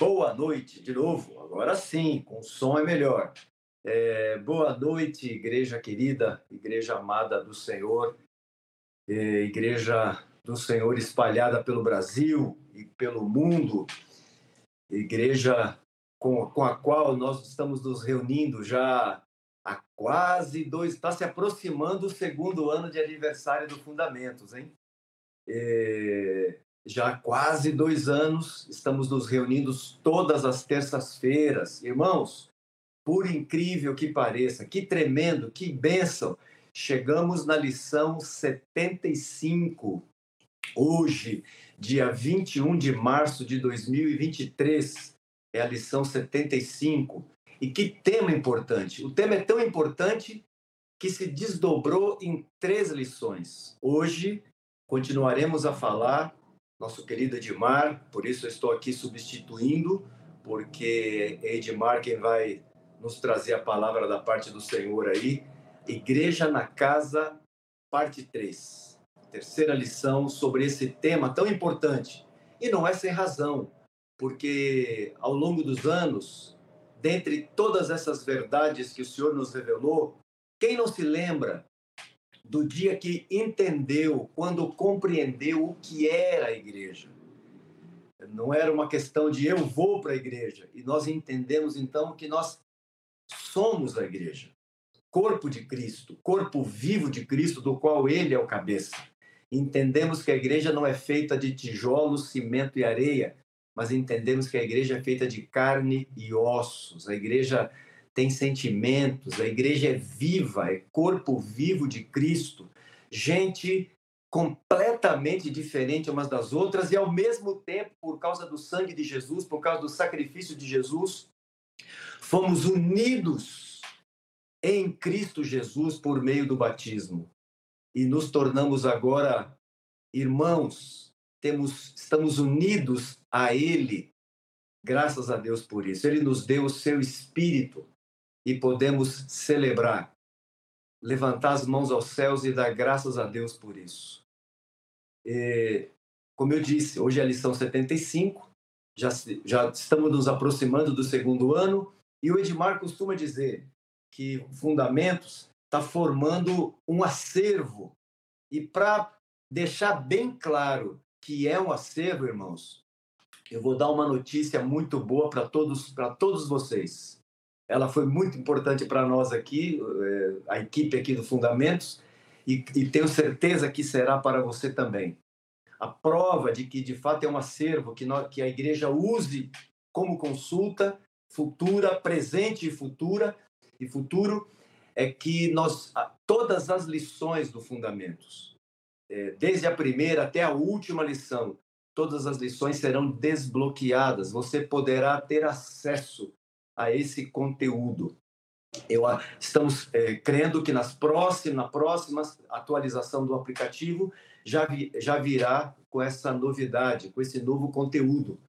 boa noite de novo. Agora sim, com som é melhor. É, boa noite, igreja querida, igreja amada do Senhor, é, igreja do Senhor espalhada pelo Brasil e pelo mundo, igreja com, com a qual nós estamos nos reunindo já há quase dois, está se aproximando o segundo ano de aniversário do Fundamentos, hein? É, já há quase dois anos estamos nos reunindo todas as terças-feiras. Irmãos, por incrível que pareça, que tremendo, que bênção, chegamos na lição 75. Hoje, dia 21 de março de 2023, é a lição 75. E que tema importante! O tema é tão importante que se desdobrou em três lições. Hoje, continuaremos a falar nosso querido Edmar, por isso eu estou aqui substituindo, porque é Edmar quem vai nos trazer a palavra da parte do Senhor aí. Igreja na Casa, parte 3. Terceira lição sobre esse tema tão importante. E não é sem razão, porque ao longo dos anos, dentre todas essas verdades que o Senhor nos revelou, quem não se lembra do dia que entendeu, quando compreendeu o que era a igreja. Não era uma questão de eu vou para a igreja. E nós entendemos então que nós somos a igreja, corpo de Cristo, corpo vivo de Cristo, do qual ele é o cabeça. Entendemos que a igreja não é feita de tijolos, cimento e areia, mas entendemos que a igreja é feita de carne e ossos. A igreja tem sentimentos, a igreja é viva, é corpo vivo de Cristo, gente completamente diferente umas das outras e ao mesmo tempo, por causa do sangue de Jesus, por causa do sacrifício de Jesus, fomos unidos em Cristo Jesus por meio do batismo e nos tornamos agora irmãos, temos estamos unidos a ele. Graças a Deus por isso. Ele nos deu o seu espírito e podemos celebrar, levantar as mãos aos céus e dar graças a Deus por isso. E, como eu disse, hoje é a lição 75, já, já estamos nos aproximando do segundo ano, e o Edmar costuma dizer que Fundamentos está formando um acervo. E para deixar bem claro que é um acervo, irmãos, eu vou dar uma notícia muito boa para todos, todos vocês ela foi muito importante para nós aqui, é, a equipe aqui do Fundamentos, e, e, tenho certeza que será para você também. A prova de que de fato é um acervo que, nós, que a igreja use como consulta futura, presente e futura e futuro é que nós todas as lições do Fundamentos, é, desde a primeira até a última lição, todas as lições serão desbloqueadas. Você poderá ter acesso a esse conteúdo. Eu, estamos é, crendo que nas próximas, na próxima atualização do aplicativo já, vi, já virá com essa novidade, com esse novo conteúdo.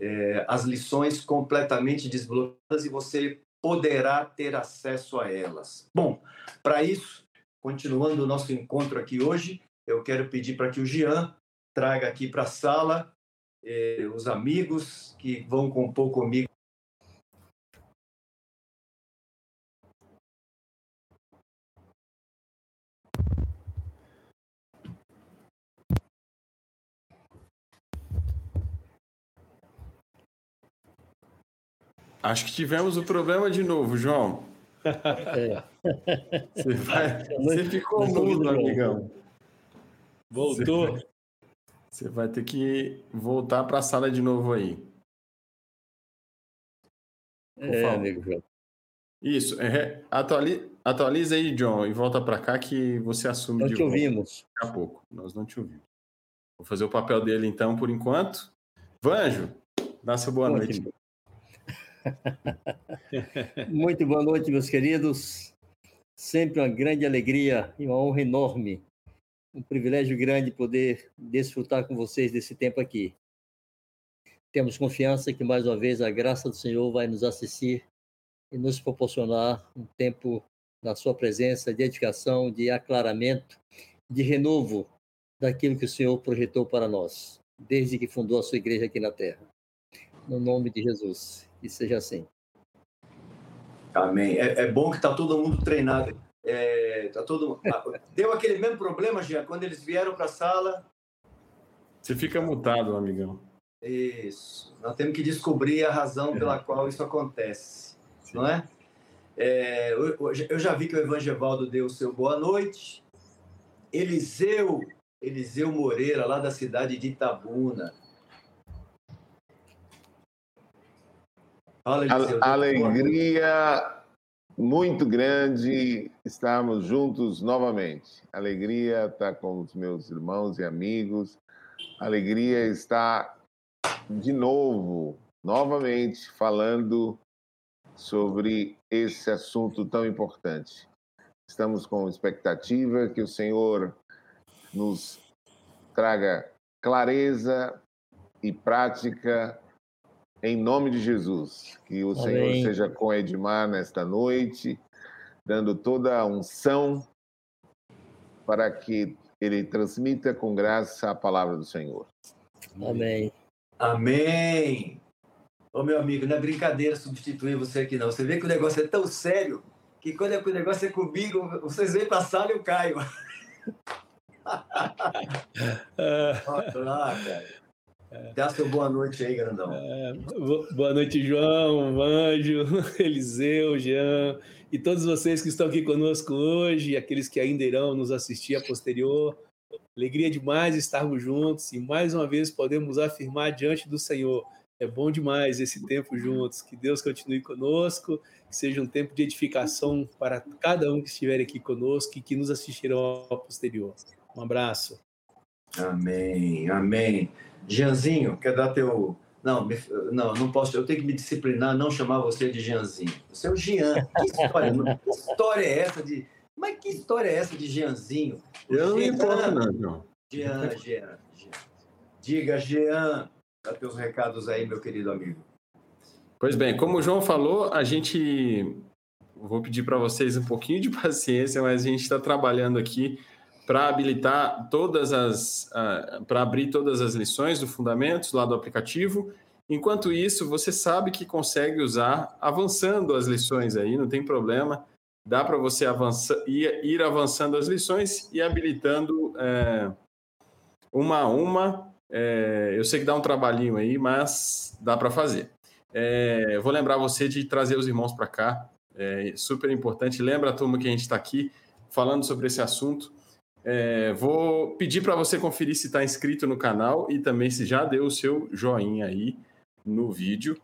É, as lições completamente desbloqueadas e você poderá ter acesso a elas. Bom, para isso, continuando o nosso encontro aqui hoje, eu quero pedir para que o Jean traga aqui para a sala eh, os amigos que vão compor comigo Acho que tivemos o problema de novo, João. É. Você, vai... Você ficou mudo, amigão. Voltou. Você... Você vai ter que voltar para a sala de novo aí. Por é, favor. amigo João. Isso. É, atualiza, atualiza aí, John, e volta para cá que você assume Nós de te ouvimos. Daqui a pouco. Nós não te ouvimos. Vou fazer o papel dele então, por enquanto. Vanjo, dá sua boa Ótimo. noite. Muito boa noite, meus queridos. Sempre uma grande alegria e uma honra enorme. Um privilégio grande poder desfrutar com vocês desse tempo aqui. Temos confiança que, mais uma vez, a graça do Senhor vai nos assistir e nos proporcionar um tempo na Sua presença de edificação, de aclaramento, de renovo daquilo que o Senhor projetou para nós, desde que fundou a sua igreja aqui na terra. no nome de Jesus. Que seja assim. Amém. É, é bom que está todo mundo treinado. É, tá todo... Deu aquele mesmo problema, Jean, quando eles vieram para a sala. Você fica mutado, amigão. Isso. Nós temos que descobrir a razão pela qual isso acontece, Sim. não é? é eu, eu, já vi que o Evangevaldo deu o seu boa noite. Eliseu, Eliseu Moreira, lá da cidade de Itabuna. Eliseu, Alegria muito grande estarmos juntos novamente. Alegria estar com os meus irmãos e amigos. Alegria estar de novo, novamente, falando sobre esse assunto tão importante. Estamos com expectativa que o Senhor nos traga clareza e prática em nome de Jesus. Que o Amém. Senhor seja com Edmar nesta noite, dando toda a unção para que ele transmita com graça a palavra do Senhor. Amém. Amém. Ô meu amigo, não é brincadeira substituir você aqui não. Você vê que o negócio é tão sério que quando é que o negócio é comigo, vocês vêm para a sala e eu caio. Olha lá, cara. Dá seu boa noite aí, grandão. É, boa noite, João, Anjo, Eliseu, Jean e todos vocês que estão aqui conosco hoje, e aqueles que ainda irão nos assistir a posterior. Alegria demais estarmos juntos e mais uma vez podemos afirmar diante do Senhor. É bom demais esse tempo juntos. Que Deus continue conosco, que seja um tempo de edificação para cada um que estiver aqui conosco e que nos assistirão a posterior. Um abraço. Amém, amém. Jeanzinho, quer dar teu. Não, não, não posso. Eu tenho que me disciplinar, não chamar você de Jeanzinho. Você é o Jean. Que história, que história é essa de. Mas que história é essa de Jeanzinho? Eu não me importo, não. Jean, Jean, Jean. Diga, Jean, dá teus recados aí, meu querido amigo. Pois bem, como o João falou, a gente. Vou pedir para vocês um pouquinho de paciência, mas a gente está trabalhando aqui para habilitar todas as, uh, para abrir todas as lições do Fundamentos lá do aplicativo. Enquanto isso, você sabe que consegue usar avançando as lições aí, não tem problema. Dá para você avançar, ir, ir, avançando as lições e habilitando é, uma a uma. É, eu sei que dá um trabalhinho aí, mas dá para fazer. É, vou lembrar você de trazer os irmãos para cá, é super importante. Lembra turma que a gente está aqui falando sobre esse assunto. É, vou pedir para você conferir se está inscrito no canal e também se já deu o seu joinha aí no vídeo,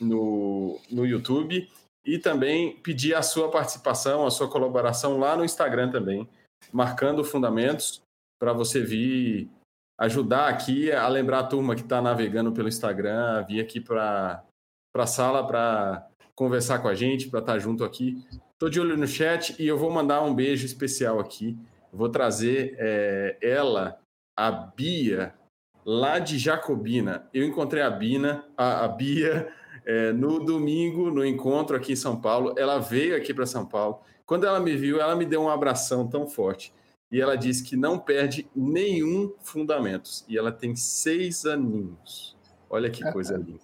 no, no YouTube. E também pedir a sua participação, a sua colaboração lá no Instagram também, marcando fundamentos, para você vir ajudar aqui a lembrar a turma que está navegando pelo Instagram, vir aqui para a sala para conversar com a gente, para estar tá junto aqui. Estou de olho no chat e eu vou mandar um beijo especial aqui Vou trazer é, ela, a Bia, lá de Jacobina. Eu encontrei a Bina, a, a Bia, é, no domingo, no encontro aqui em São Paulo. Ela veio aqui para São Paulo. Quando ela me viu, ela me deu um abração tão forte. E ela disse que não perde nenhum fundamentos. E ela tem seis aninhos. Olha que coisa linda.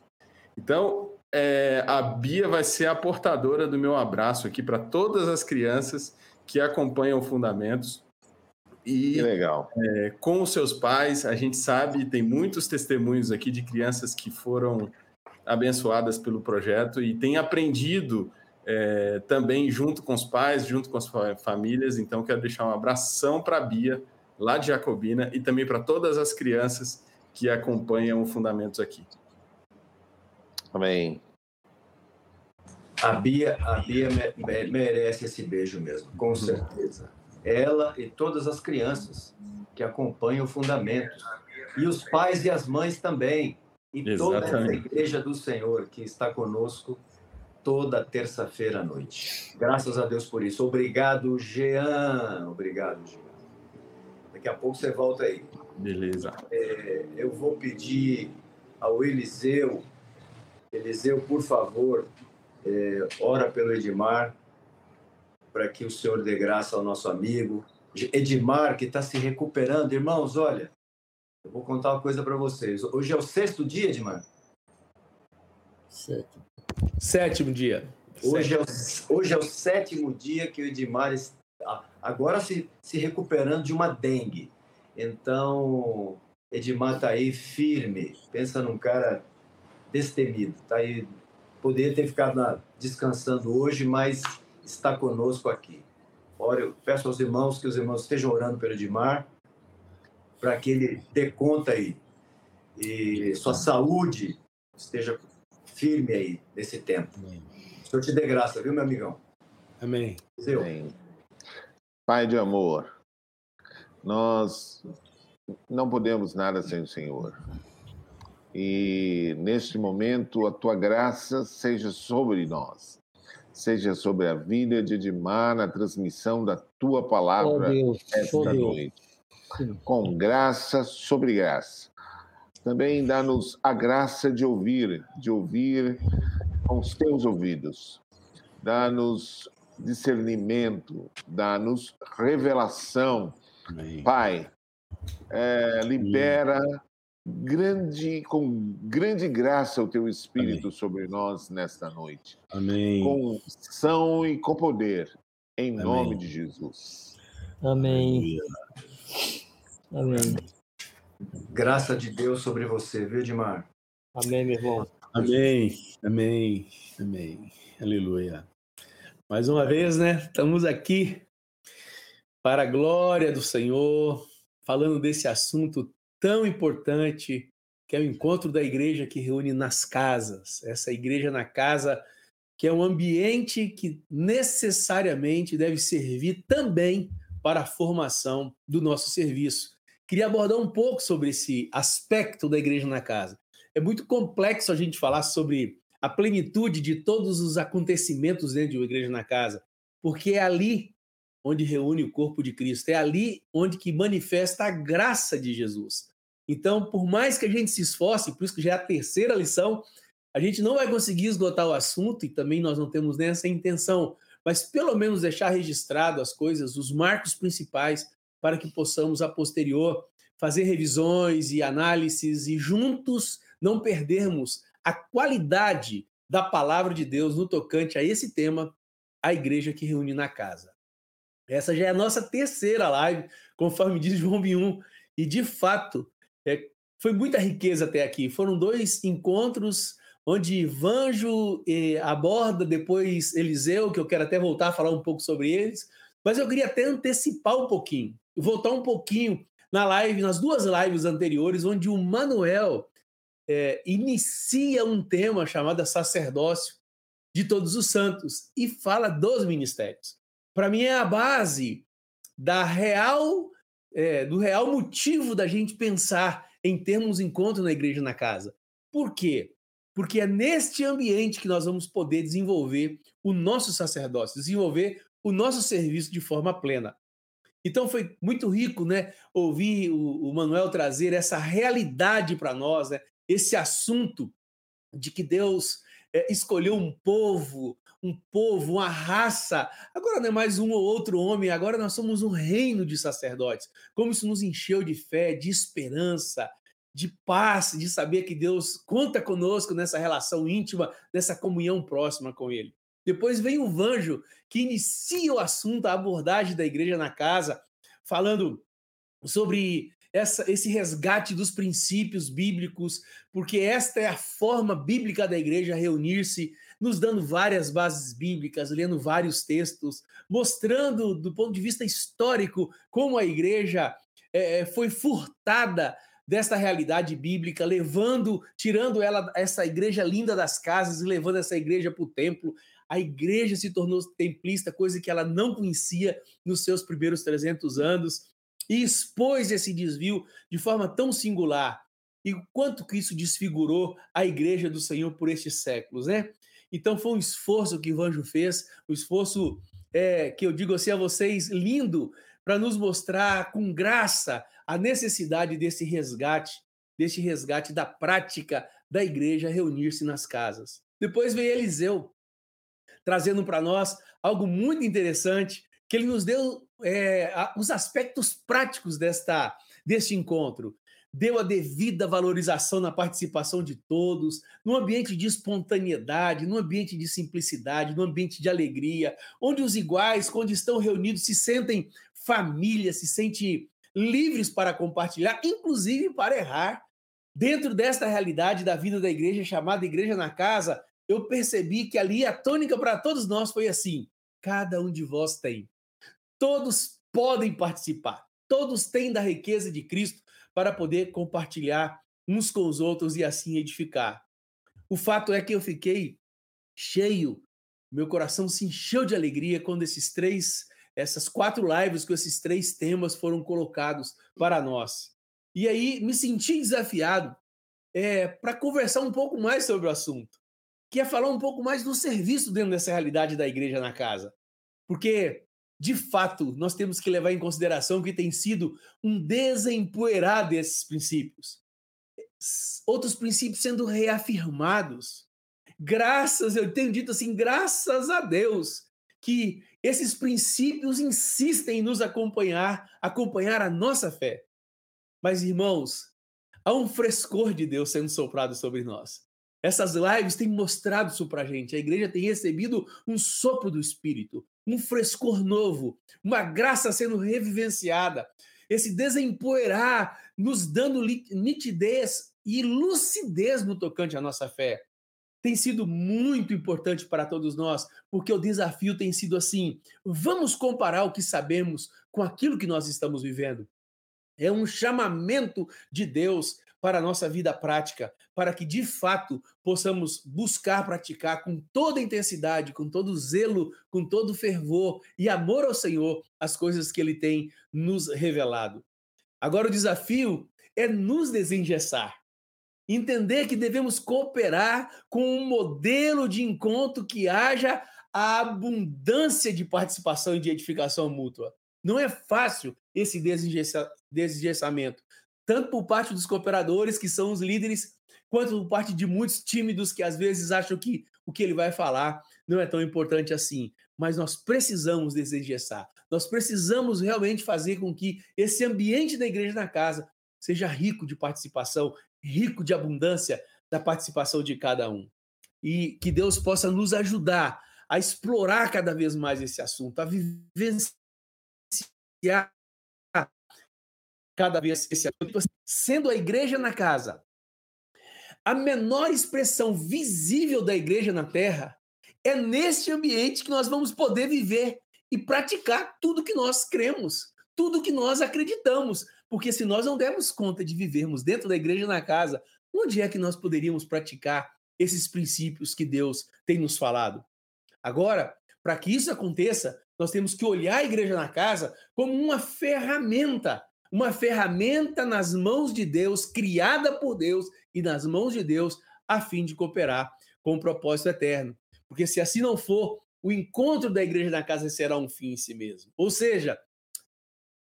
Então, é, a Bia vai ser a portadora do meu abraço aqui para todas as crianças que acompanham Fundamentos. E que legal. É, com os seus pais, a gente sabe, tem muitos testemunhos aqui de crianças que foram abençoadas pelo projeto e têm aprendido é, também junto com os pais, junto com as famílias. Então, quero deixar um abração para a Bia, lá de Jacobina, e também para todas as crianças que acompanham o Fundamentos aqui. Amém. A Bia, a Bia merece esse beijo mesmo, com certeza ela e todas as crianças que acompanham o fundamento. E os pais e as mães também. E Exatamente. toda essa igreja do Senhor que está conosco toda terça-feira à noite. Graças a Deus por isso. Obrigado, Jean. Obrigado, Jean. Daqui a pouco você volta aí. Beleza. É, eu vou pedir ao Eliseu, Eliseu, por favor, é, ora pelo Edmar, para que o Senhor dê graça ao nosso amigo Edmar, que está se recuperando. Irmãos, olha, eu vou contar uma coisa para vocês. Hoje é o sexto dia, Edmar? Sétimo. Sétimo dia. Hoje é, o, hoje é o sétimo dia que o Edmar está agora se, se recuperando de uma dengue. Então, Edmar está aí firme. Pensa num cara destemido. Está aí. Poderia ter ficado na, descansando hoje, mas está conosco aqui. Ora, eu peço aos irmãos que os irmãos estejam orando pelo Edmar, para que ele dê conta aí. E sua saúde esteja firme aí nesse tempo. Amém. O Senhor te dê graça, viu, meu amigão? Amém. Amém. Pai de amor, nós não podemos nada sem o Senhor. E neste momento, a tua graça seja sobre nós, seja sobre a vida de Edmar na transmissão da tua palavra oh, Deus, esta oh, noite. Com graça sobre graça. Também dá-nos a graça de ouvir, de ouvir com os teus ouvidos. Dá-nos discernimento, dá-nos revelação. Amém. Pai, é, libera grande, com grande graça o teu Espírito Amém. sobre nós nesta noite. Amém. Com unção e com poder, em Amém. nome de Jesus. Amém. Amém. Graça de Deus sobre você, viu, Edmar? Amém, meu irmão. Amém, amém, amém. Aleluia. Mais uma vez, né? Estamos aqui para a glória do Senhor, falando desse assunto tão importante que é o encontro da igreja que reúne nas casas. Essa igreja na casa que é um ambiente que necessariamente deve servir também para a formação do nosso serviço. Queria abordar um pouco sobre esse aspecto da igreja na casa. É muito complexo a gente falar sobre a plenitude de todos os acontecimentos dentro de uma igreja na casa, porque é ali onde reúne o corpo de Cristo, é ali onde que manifesta a graça de Jesus. Então, por mais que a gente se esforce, por isso que já é a terceira lição, a gente não vai conseguir esgotar o assunto e também nós não temos nem essa intenção, mas pelo menos deixar registrado as coisas, os marcos principais para que possamos, a posterior, fazer revisões e análises e juntos não perdermos a qualidade da palavra de Deus no tocante a esse tema, a igreja que reúne na casa. Essa já é a nossa terceira live, conforme diz João 1. E, de fato, é, foi muita riqueza até aqui. Foram dois encontros onde Vanjo eh, aborda depois Eliseu, que eu quero até voltar a falar um pouco sobre eles, mas eu queria até antecipar um pouquinho voltar um pouquinho na live, nas duas lives anteriores, onde o Manuel é, inicia um tema chamado sacerdócio de todos os santos e fala dos ministérios. Para mim é a base da real é, do real motivo da gente pensar em termos encontro na igreja na casa. Por quê? Porque é neste ambiente que nós vamos poder desenvolver o nosso sacerdócio, desenvolver o nosso serviço de forma plena. Então foi muito rico, né, ouvir o, o Manuel trazer essa realidade para nós, né, esse assunto de que Deus é, escolheu um povo, um povo, uma raça. Agora não é mais um ou outro homem, agora nós somos um reino de sacerdotes. Como isso nos encheu de fé, de esperança, de paz, de saber que Deus conta conosco nessa relação íntima, nessa comunhão próxima com Ele. Depois vem o Vanjo, que inicia o assunto, a abordagem da igreja na casa, falando sobre essa, esse resgate dos princípios bíblicos, porque esta é a forma bíblica da igreja reunir-se, nos dando várias bases bíblicas, lendo vários textos, mostrando do ponto de vista histórico como a igreja é, foi furtada desta realidade bíblica, levando, tirando ela essa igreja linda das casas e levando essa igreja para o templo, a igreja se tornou templista, coisa que ela não conhecia nos seus primeiros 300 anos, e expôs esse desvio de forma tão singular. E quanto que isso desfigurou a igreja do Senhor por estes séculos, né? Então foi um esforço que o Anjo fez, um esforço é, que eu digo assim a vocês, lindo, para nos mostrar com graça a necessidade desse resgate, desse resgate da prática da igreja reunir-se nas casas. Depois veio Eliseu, trazendo para nós algo muito interessante, que ele nos deu é, os aspectos práticos desta, deste encontro. deu a devida valorização na participação de todos, num ambiente de espontaneidade, num ambiente de simplicidade, num ambiente de alegria, onde os iguais, quando estão reunidos, se sentem família, se sentem livres para compartilhar, inclusive para errar. Dentro desta realidade da vida da igreja, chamada Igreja na Casa, eu percebi que ali a tônica para todos nós foi assim: cada um de vós tem. Todos podem participar, todos têm da riqueza de Cristo para poder compartilhar uns com os outros e assim edificar. O fato é que eu fiquei cheio, meu coração se encheu de alegria quando esses três, essas quatro lives com esses três temas foram colocados para nós. E aí me senti desafiado é, para conversar um pouco mais sobre o assunto, que é falar um pouco mais do serviço dentro dessa realidade da igreja na casa. Porque de fato, nós temos que levar em consideração que tem sido um desempoeirar desses princípios. Outros princípios sendo reafirmados. Graças, eu tenho dito assim, graças a Deus, que esses princípios insistem em nos acompanhar, acompanhar a nossa fé. Mas, irmãos, há um frescor de Deus sendo soprado sobre nós. Essas lives têm mostrado isso para a gente. A igreja tem recebido um sopro do Espírito, um frescor novo, uma graça sendo revivenciada, esse desempoeirar nos dando nitidez e lucidez no tocante à nossa fé. Tem sido muito importante para todos nós, porque o desafio tem sido assim: vamos comparar o que sabemos com aquilo que nós estamos vivendo. É um chamamento de Deus para a nossa vida prática, para que de fato possamos buscar praticar com toda intensidade, com todo zelo, com todo fervor e amor ao Senhor as coisas que Ele tem nos revelado. Agora, o desafio é nos desengessar. Entender que devemos cooperar com um modelo de encontro que haja a abundância de participação e de edificação mútua. Não é fácil esse desengessamento, tanto por parte dos cooperadores, que são os líderes, quanto por parte de muitos tímidos que às vezes acham que o que ele vai falar não é tão importante assim. Mas nós precisamos desengessar. Nós precisamos realmente fazer com que esse ambiente da igreja na casa seja rico de participação, rico de abundância da participação de cada um. E que Deus possa nos ajudar a explorar cada vez mais esse assunto, a vivenciar cada vez esse tipo assim, sendo a igreja na casa a menor expressão visível da igreja na terra, é neste ambiente que nós vamos poder viver e praticar tudo que nós cremos, tudo que nós acreditamos. Porque se nós não dermos conta de vivermos dentro da igreja na casa, onde é que nós poderíamos praticar esses princípios que Deus tem nos falado? Agora, para que isso aconteça, nós temos que olhar a igreja na casa como uma ferramenta uma ferramenta nas mãos de Deus, criada por Deus e nas mãos de Deus, a fim de cooperar com o propósito eterno. Porque se assim não for, o encontro da igreja na casa será um fim em si mesmo. Ou seja,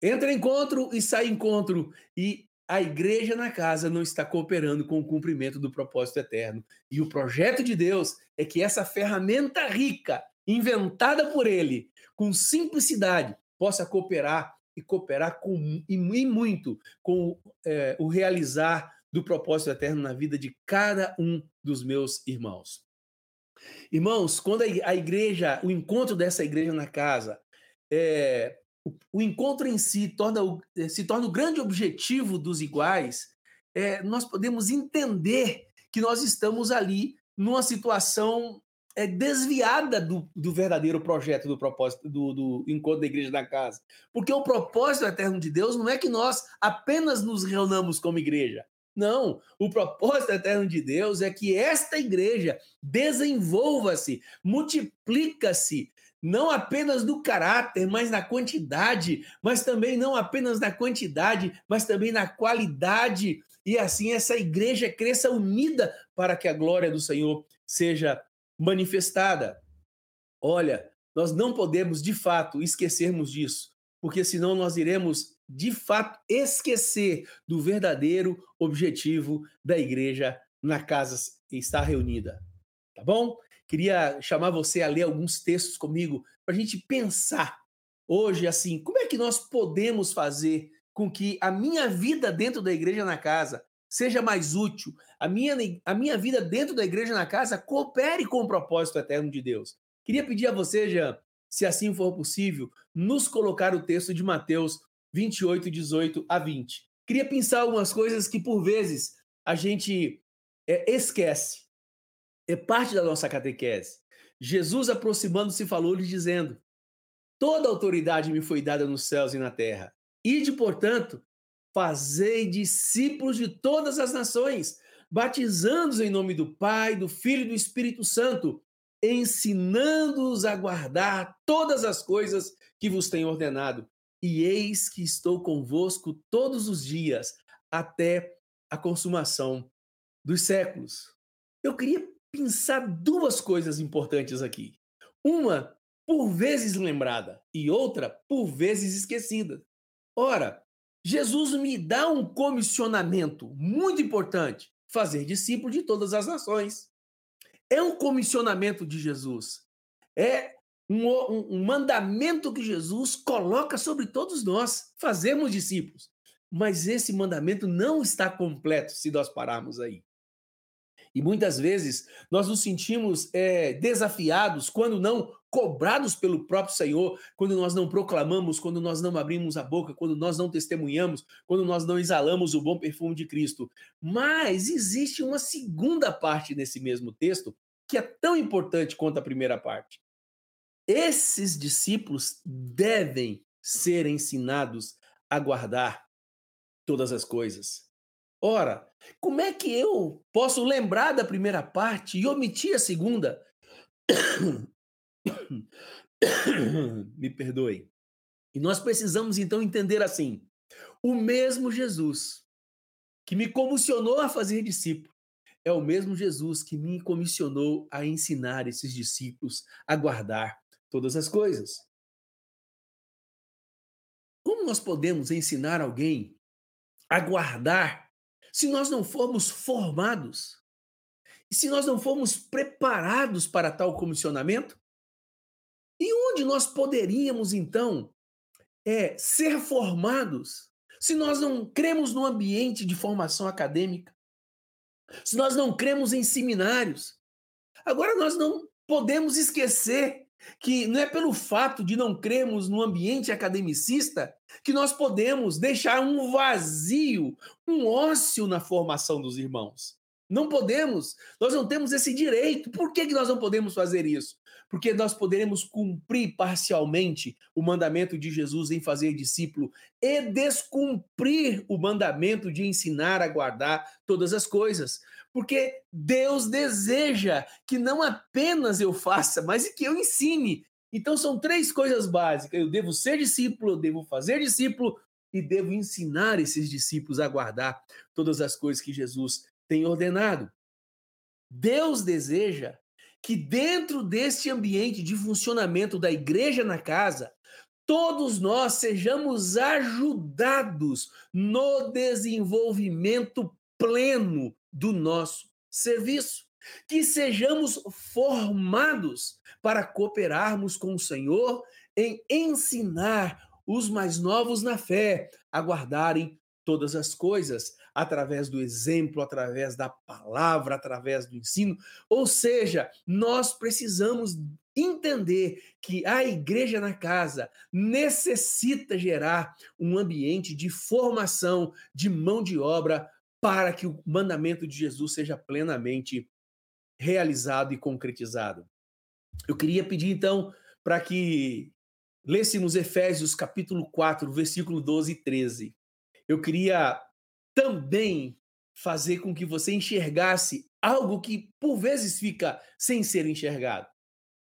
entra encontro e sai encontro, e a igreja na casa não está cooperando com o cumprimento do propósito eterno. E o projeto de Deus é que essa ferramenta rica, inventada por ele, com simplicidade, possa cooperar e cooperar com, e, muito com é, o realizar do propósito eterno na vida de cada um dos meus irmãos. Irmãos, quando a igreja, o encontro dessa igreja na casa, é, o, o, encontro em si torna, se torna o grande objetivo dos iguais, é, nós podemos entender que nós estamos ali numa situação é, desviada do, do verdadeiro projeto, do propósito, do, do encontro da igreja da casa. Porque o propósito eterno de Deus não é que nós apenas nos reunamos como igreja. Não, o propósito eterno de Deus é que esta igreja desenvolva-se, multiplica-se, não apenas no caráter, mas na quantidade, mas também não apenas na quantidade, mas também na qualidade, e assim essa igreja cresça unida para que a glória do Senhor seja manifestada. Olha, nós não podemos de fato esquecermos disso, porque senão nós iremos de fato esquecer do verdadeiro objetivo da igreja na casa estar reunida. Tá bom? Queria chamar você a ler alguns textos comigo para a gente pensar hoje assim, como é que nós podemos fazer com que a minha vida dentro da igreja na casa seja mais útil, a minha, a minha vida dentro da igreja na casa coopere com o propósito eterno de Deus. Queria pedir a você, Jean, se assim for possível, nos colocar o texto de Mateus 28, 18 a 20. Queria pensar algumas coisas que, por vezes, a gente é, esquece. É parte da nossa catequese. Jesus, aproximando-se, falou-lhe, dizendo: Toda autoridade me foi dada nos céus e na terra. Ide, portanto, fazei discípulos de todas as nações, batizando-os em nome do Pai, do Filho e do Espírito Santo, ensinando-os a guardar todas as coisas que vos tenho ordenado. E eis que estou convosco todos os dias, até a consumação dos séculos. Eu queria pensar duas coisas importantes aqui. Uma, por vezes lembrada, e outra, por vezes esquecida. Ora, Jesus me dá um comissionamento muito importante: fazer discípulo de todas as nações. É um comissionamento de Jesus. É um, um, um mandamento que Jesus coloca sobre todos nós, fazermos discípulos. Mas esse mandamento não está completo se nós pararmos aí. E muitas vezes nós nos sentimos é, desafiados, quando não cobrados pelo próprio Senhor, quando nós não proclamamos, quando nós não abrimos a boca, quando nós não testemunhamos, quando nós não exalamos o bom perfume de Cristo. Mas existe uma segunda parte nesse mesmo texto que é tão importante quanto a primeira parte. Esses discípulos devem ser ensinados a guardar todas as coisas. Ora, como é que eu posso lembrar da primeira parte e omitir a segunda? Me perdoe. E nós precisamos então entender assim: o mesmo Jesus que me comissionou a fazer discípulo é o mesmo Jesus que me comissionou a ensinar esses discípulos a guardar todas as coisas. Como nós podemos ensinar alguém a guardar se nós não formos formados, e se nós não formos preparados para tal comissionamento, e onde nós poderíamos então é, ser formados se nós não cremos no ambiente de formação acadêmica, se nós não cremos em seminários? Agora nós não podemos esquecer que não é pelo fato de não crermos no ambiente academicista que nós podemos deixar um vazio, um ócio na formação dos irmãos. Não podemos, nós não temos esse direito. Por que, que nós não podemos fazer isso? Porque nós poderemos cumprir parcialmente o mandamento de Jesus em fazer discípulo e descumprir o mandamento de ensinar a guardar todas as coisas. Porque Deus deseja que não apenas eu faça, mas que eu ensine. Então são três coisas básicas. Eu devo ser discípulo, eu devo fazer discípulo e devo ensinar esses discípulos a guardar todas as coisas que Jesus tem ordenado. Deus deseja que dentro deste ambiente de funcionamento da igreja na casa, todos nós sejamos ajudados no desenvolvimento pleno do nosso serviço. Que sejamos formados para cooperarmos com o Senhor em ensinar os mais novos na fé a guardarem todas as coisas, através do exemplo, através da palavra, através do ensino. Ou seja, nós precisamos entender que a igreja na casa necessita gerar um ambiente de formação, de mão de obra para que o mandamento de Jesus seja plenamente realizado e concretizado. Eu queria pedir então para que lêssemos Efésios capítulo 4, versículo 12 e 13. Eu queria também fazer com que você enxergasse algo que por vezes fica sem ser enxergado.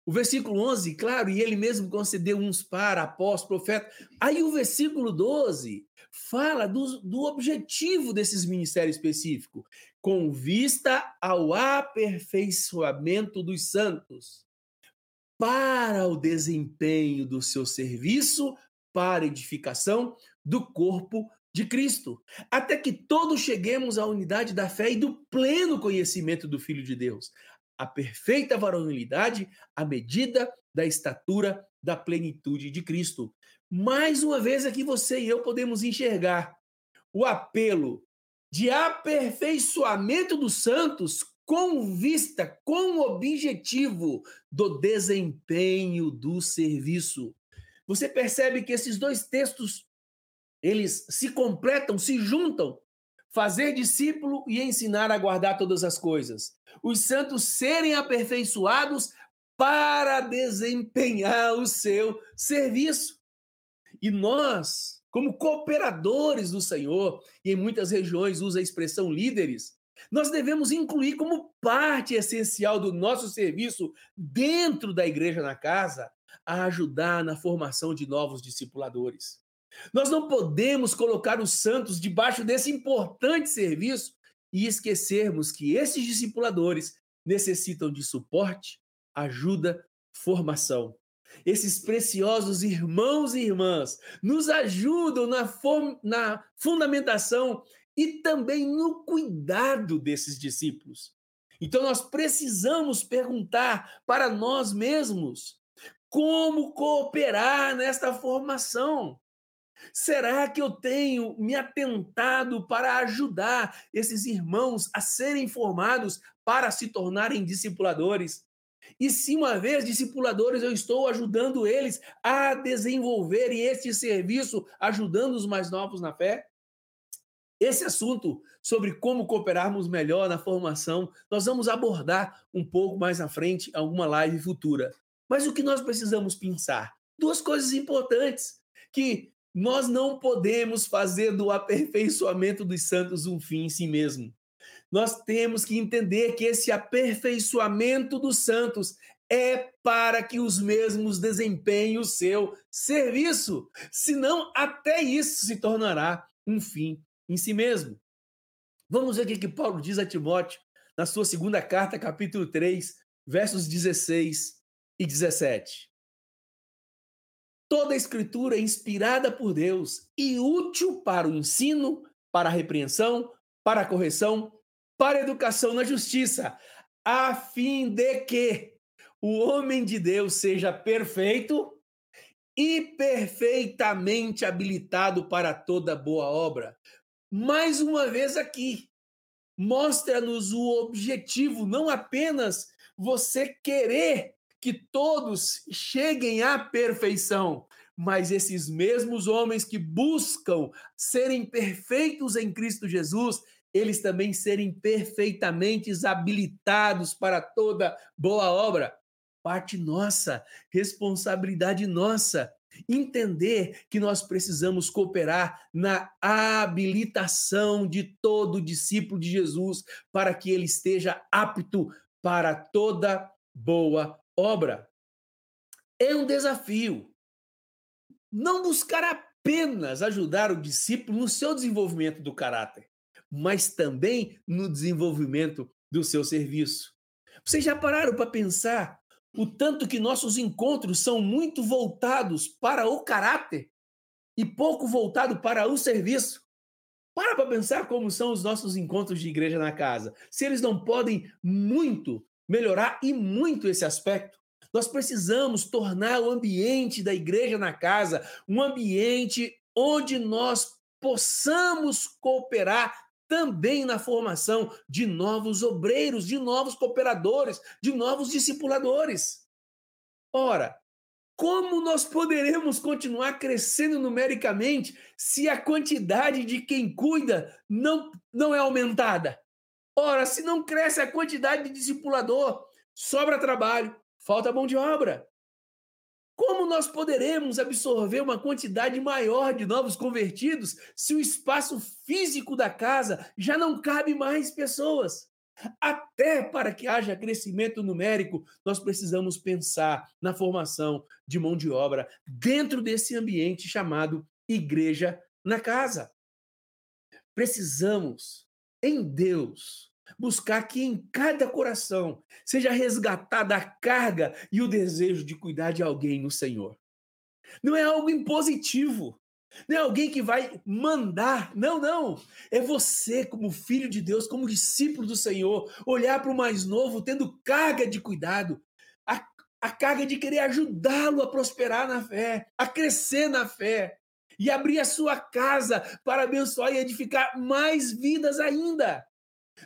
O versículo 11, claro, e ele mesmo concedeu uns para, apóstolos, profetas. Aí o versículo 12 fala do, do objetivo desses ministérios específicos, com vista ao aperfeiçoamento dos santos, para o desempenho do seu serviço, para edificação do corpo de Cristo, até que todos cheguemos à unidade da fé e do pleno conhecimento do Filho de Deus, a perfeita varonilidade à medida da estatura da plenitude de Cristo. mais uma vez aqui você e eu podemos enxergar o apelo de aperfeiçoamento dos santos com vista, com objetivo do desempenho do serviço. Você percebe que esses dois textos eles se completam, se juntam. Fazer discípulo e ensinar a guardar todas as coisas. Os santos serem aperfeiçoados para desempenhar o seu serviço. E nós, como cooperadores do Senhor, e em muitas regiões usa a expressão líderes, nós devemos incluir como parte essencial do nosso serviço dentro da igreja na casa a ajudar na formação de novos discipuladores. Nós não podemos colocar os santos debaixo desse importante serviço e esquecermos que esses discipuladores necessitam de suporte, ajuda, formação. Esses preciosos irmãos e irmãs nos ajudam na, na fundamentação e também no cuidado desses discípulos. Então nós precisamos perguntar para nós mesmos como cooperar nesta formação. Será que eu tenho me atentado para ajudar esses irmãos a serem formados para se tornarem discipuladores? E se uma vez discipuladores, eu estou ajudando eles a desenvolverem este serviço, ajudando os mais novos na fé? Esse assunto sobre como cooperarmos melhor na formação, nós vamos abordar um pouco mais à frente, alguma live futura. Mas o que nós precisamos pensar? Duas coisas importantes que nós não podemos fazer do aperfeiçoamento dos santos um fim em si mesmo. Nós temos que entender que esse aperfeiçoamento dos santos é para que os mesmos desempenhem o seu serviço, senão até isso se tornará um fim em si mesmo. Vamos ver o que, Paulo diz a Timóteo na sua segunda carta, capítulo 3, versos 16 e 17. Toda a escritura é inspirada por Deus e útil para o ensino, para a repreensão, para a correção, para a educação na justiça, a fim de que o homem de Deus seja perfeito e perfeitamente habilitado para toda boa obra. Mais uma vez aqui, mostra-nos o objetivo, não apenas você querer que todos cheguem à perfeição, mas esses mesmos homens que buscam serem perfeitos em Cristo Jesus, eles também serem perfeitamente habilitados para toda boa obra. Parte nossa, responsabilidade nossa. Entender que nós precisamos cooperar na habilitação de todo discípulo de Jesus para que ele esteja apto para toda boa obra. É um desafio. Não buscar apenas ajudar o discípulo no seu desenvolvimento do caráter, mas também no desenvolvimento do seu serviço. Vocês já pararam para pensar o tanto que nossos encontros são muito voltados para o caráter e pouco voltado para o serviço? Para para pensar como são os nossos encontros de igreja na casa. Se eles não podem muito melhorar e muito esse aspecto. Nós precisamos tornar o ambiente da igreja na casa um ambiente onde nós possamos cooperar também na formação de novos obreiros, de novos cooperadores, de novos discipuladores. Ora, como nós poderemos continuar crescendo numericamente se a quantidade de quem cuida não, não é aumentada? Ora, se não cresce a quantidade de discipulador, sobra trabalho, falta mão de obra. Como nós poderemos absorver uma quantidade maior de novos convertidos se o espaço físico da casa já não cabe mais pessoas? Até para que haja crescimento numérico, nós precisamos pensar na formação de mão de obra dentro desse ambiente chamado igreja na casa. Precisamos, em Deus, buscar que em cada coração seja resgatada a carga e o desejo de cuidar de alguém no Senhor. Não é algo impositivo, não é alguém que vai mandar, não, não. É você, como filho de Deus, como discípulo do Senhor, olhar para o mais novo tendo carga de cuidado, a carga de querer ajudá-lo a prosperar na fé, a crescer na fé e abrir a sua casa para abençoar e edificar mais vidas ainda.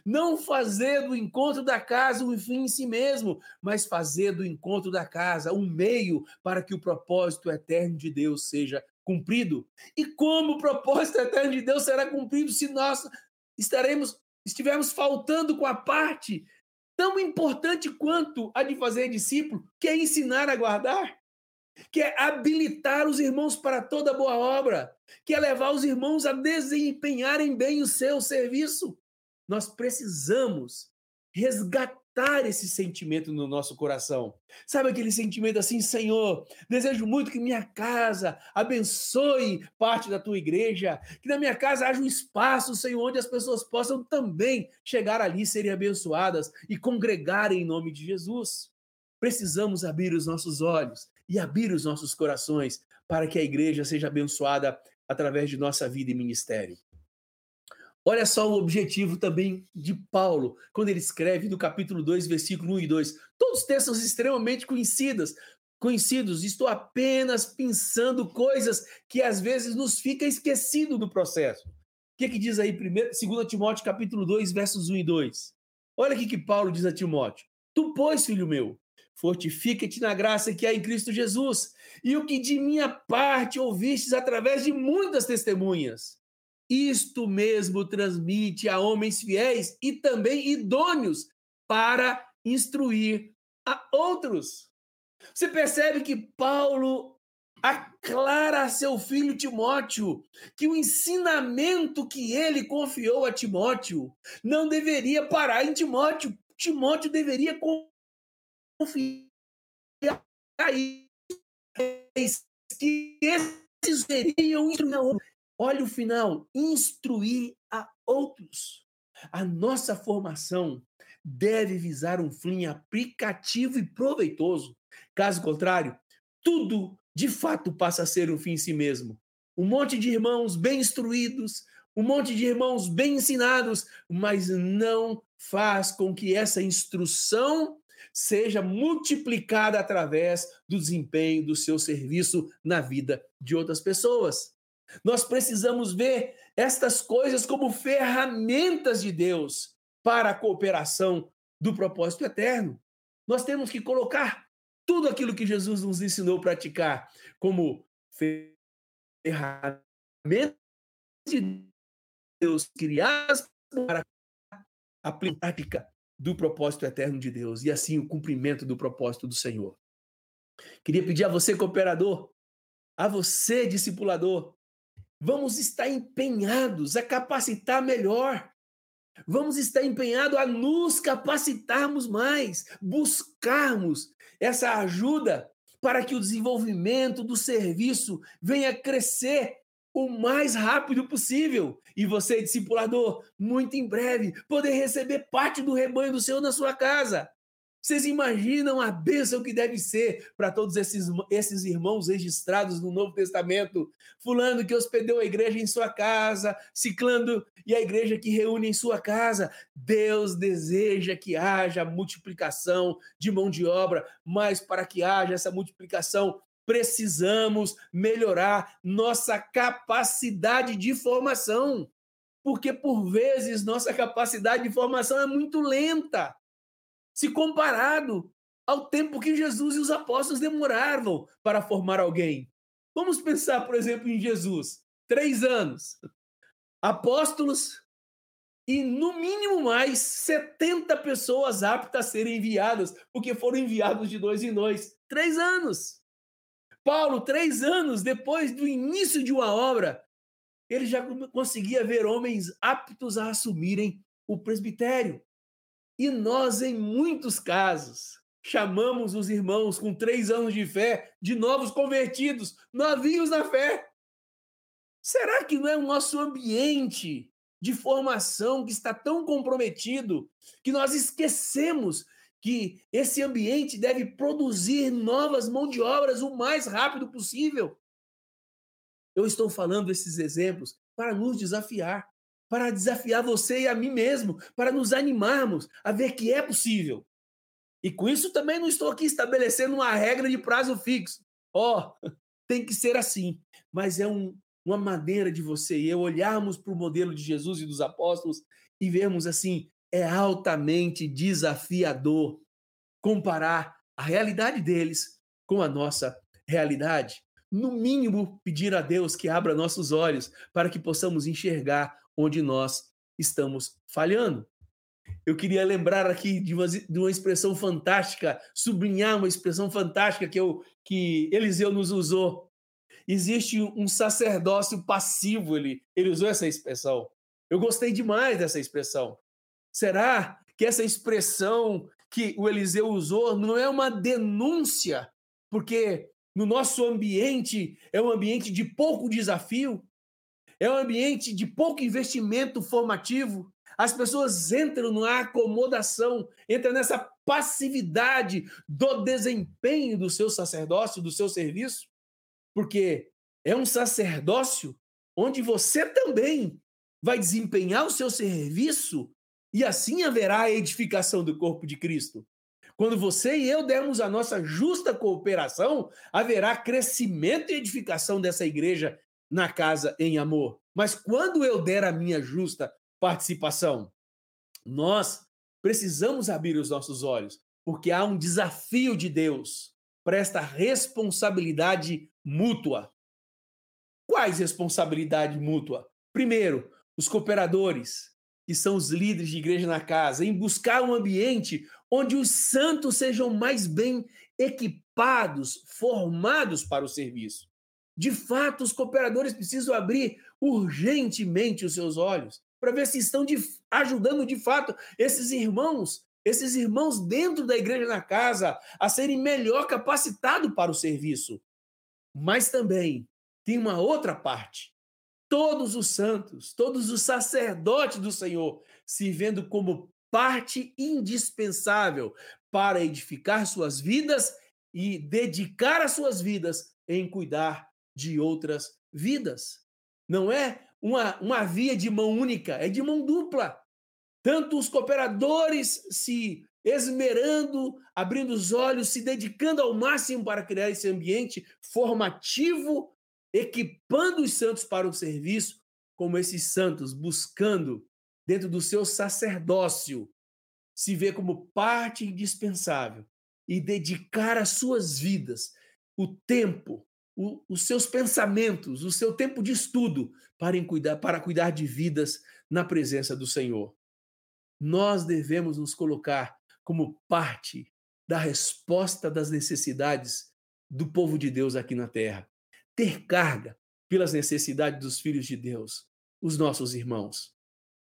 Não fazer do encontro da casa um fim em si mesmo, mas fazer do encontro da casa um meio para que o propósito eterno de Deus seja cumprido. E como o propósito eterno de Deus será cumprido se nós estaremos estivermos faltando com a parte tão importante quanto a de fazer discípulo, que é ensinar a guardar, que é habilitar os irmãos para toda boa obra, que é levar os irmãos a desempenharem bem o seu serviço. Nós precisamos resgatar esse sentimento no nosso coração. Sabe aquele sentimento assim, Senhor, desejo muito que minha casa abençoe parte da tua igreja, que na minha casa haja um espaço, Senhor, onde as pessoas possam também chegar ali, serem abençoadas e congregarem em nome de Jesus. Precisamos abrir os nossos olhos e abrir os nossos corações para que a igreja seja abençoada através de nossa vida e ministério. Olha só o objetivo também de Paulo, quando ele escreve no capítulo 2, versículo 1 e 2. Todos os textos extremamente conhecidos, conhecidos, estou apenas pensando coisas que às vezes nos fica esquecido do processo. O que, que diz aí, 2 Timóteo capítulo 2, versos 1 e 2? Olha o que Paulo diz a Timóteo. Tu, pois, filho meu, fortifica-te na graça que há em Cristo Jesus, e o que de minha parte ouvistes através de muitas testemunhas isto mesmo transmite a homens fiéis e também idôneos para instruir a outros. Você percebe que Paulo aclara a seu filho Timóteo que o ensinamento que ele confiou a Timóteo não deveria parar em Timóteo. Timóteo deveria confiar que esses seriam instruir Olha o final: instruir a outros. A nossa formação deve visar um fim aplicativo e proveitoso. Caso contrário, tudo de fato passa a ser um fim em si mesmo. Um monte de irmãos bem instruídos, um monte de irmãos bem ensinados, mas não faz com que essa instrução seja multiplicada através do desempenho do seu serviço na vida de outras pessoas. Nós precisamos ver estas coisas como ferramentas de Deus para a cooperação do propósito eterno. Nós temos que colocar tudo aquilo que Jesus nos ensinou a praticar como ferramentas de Deus criadas para a prática do propósito eterno de Deus e assim o cumprimento do propósito do Senhor. Queria pedir a você, cooperador, a você, discipulador, Vamos estar empenhados a capacitar melhor. Vamos estar empenhados a nos capacitarmos mais, buscarmos essa ajuda para que o desenvolvimento do serviço venha crescer o mais rápido possível. E você, discipulador, muito em breve, poder receber parte do rebanho do Senhor na sua casa. Vocês imaginam a bênção que deve ser para todos esses, esses irmãos registrados no Novo Testamento? Fulano que hospedou a igreja em sua casa, Ciclando e a igreja que reúne em sua casa. Deus deseja que haja multiplicação de mão de obra, mas para que haja essa multiplicação, precisamos melhorar nossa capacidade de formação. Porque, por vezes, nossa capacidade de formação é muito lenta se comparado ao tempo que Jesus e os apóstolos demoravam para formar alguém. Vamos pensar, por exemplo, em Jesus. Três anos. Apóstolos e, no mínimo, mais 70 pessoas aptas a serem enviadas, porque foram enviados de dois em dois. Três anos. Paulo, três anos depois do início de uma obra, ele já conseguia ver homens aptos a assumirem o presbitério. E nós, em muitos casos, chamamos os irmãos com três anos de fé de novos convertidos, novinhos na fé. Será que não é o nosso ambiente de formação que está tão comprometido que nós esquecemos que esse ambiente deve produzir novas mãos de obras o mais rápido possível? Eu estou falando esses exemplos para nos desafiar para desafiar você e a mim mesmo, para nos animarmos a ver que é possível. E com isso também não estou aqui estabelecendo uma regra de prazo fixo. Ó, oh, tem que ser assim. Mas é um, uma maneira de você e eu olharmos para o modelo de Jesus e dos apóstolos e vermos assim, é altamente desafiador comparar a realidade deles com a nossa realidade. No mínimo, pedir a Deus que abra nossos olhos para que possamos enxergar onde nós estamos falhando. Eu queria lembrar aqui de uma, de uma expressão fantástica, sublinhar uma expressão fantástica que, eu, que Eliseu nos usou. Existe um sacerdócio passivo, ele, ele usou essa expressão. Eu gostei demais dessa expressão. Será que essa expressão que o Eliseu usou não é uma denúncia? Porque no nosso ambiente é um ambiente de pouco desafio, é um ambiente de pouco investimento formativo, as pessoas entram na acomodação, entram nessa passividade do desempenho do seu sacerdócio, do seu serviço, porque é um sacerdócio onde você também vai desempenhar o seu serviço e assim haverá a edificação do corpo de Cristo. Quando você e eu dermos a nossa justa cooperação, haverá crescimento e edificação dessa igreja na casa em amor. Mas quando eu der a minha justa participação. Nós precisamos abrir os nossos olhos, porque há um desafio de Deus para esta responsabilidade mútua. Quais responsabilidade mútua? Primeiro, os cooperadores, que são os líderes de igreja na casa, em buscar um ambiente onde os santos sejam mais bem equipados, formados para o serviço. De fato, os cooperadores precisam abrir urgentemente os seus olhos para ver se estão de, ajudando de fato esses irmãos, esses irmãos dentro da igreja na casa, a serem melhor capacitados para o serviço. Mas também tem uma outra parte. Todos os santos, todos os sacerdotes do Senhor, se vendo como parte indispensável para edificar suas vidas e dedicar as suas vidas em cuidar de outras vidas. Não é uma, uma via de mão única, é de mão dupla. Tanto os cooperadores se esmerando, abrindo os olhos, se dedicando ao máximo para criar esse ambiente formativo, equipando os santos para o serviço, como esses santos buscando, dentro do seu sacerdócio, se ver como parte indispensável e dedicar as suas vidas, o tempo, o, os seus pensamentos, o seu tempo de estudo para cuidar, para cuidar de vidas na presença do Senhor. Nós devemos nos colocar como parte da resposta das necessidades do povo de Deus aqui na terra. Ter carga pelas necessidades dos filhos de Deus, os nossos irmãos.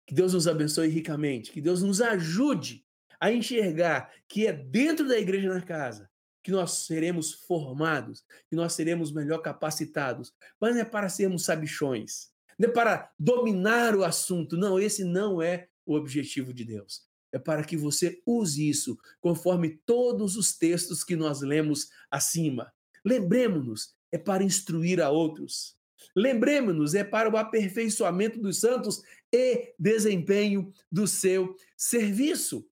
Que Deus nos abençoe ricamente, que Deus nos ajude a enxergar que é dentro da igreja na casa que nós seremos formados, que nós seremos melhor capacitados, mas não é para sermos sabichões, não é para dominar o assunto, não, esse não é o objetivo de Deus. É para que você use isso conforme todos os textos que nós lemos acima. Lembremos-nos, é para instruir a outros. Lembremos-nos, é para o aperfeiçoamento dos santos e desempenho do seu serviço.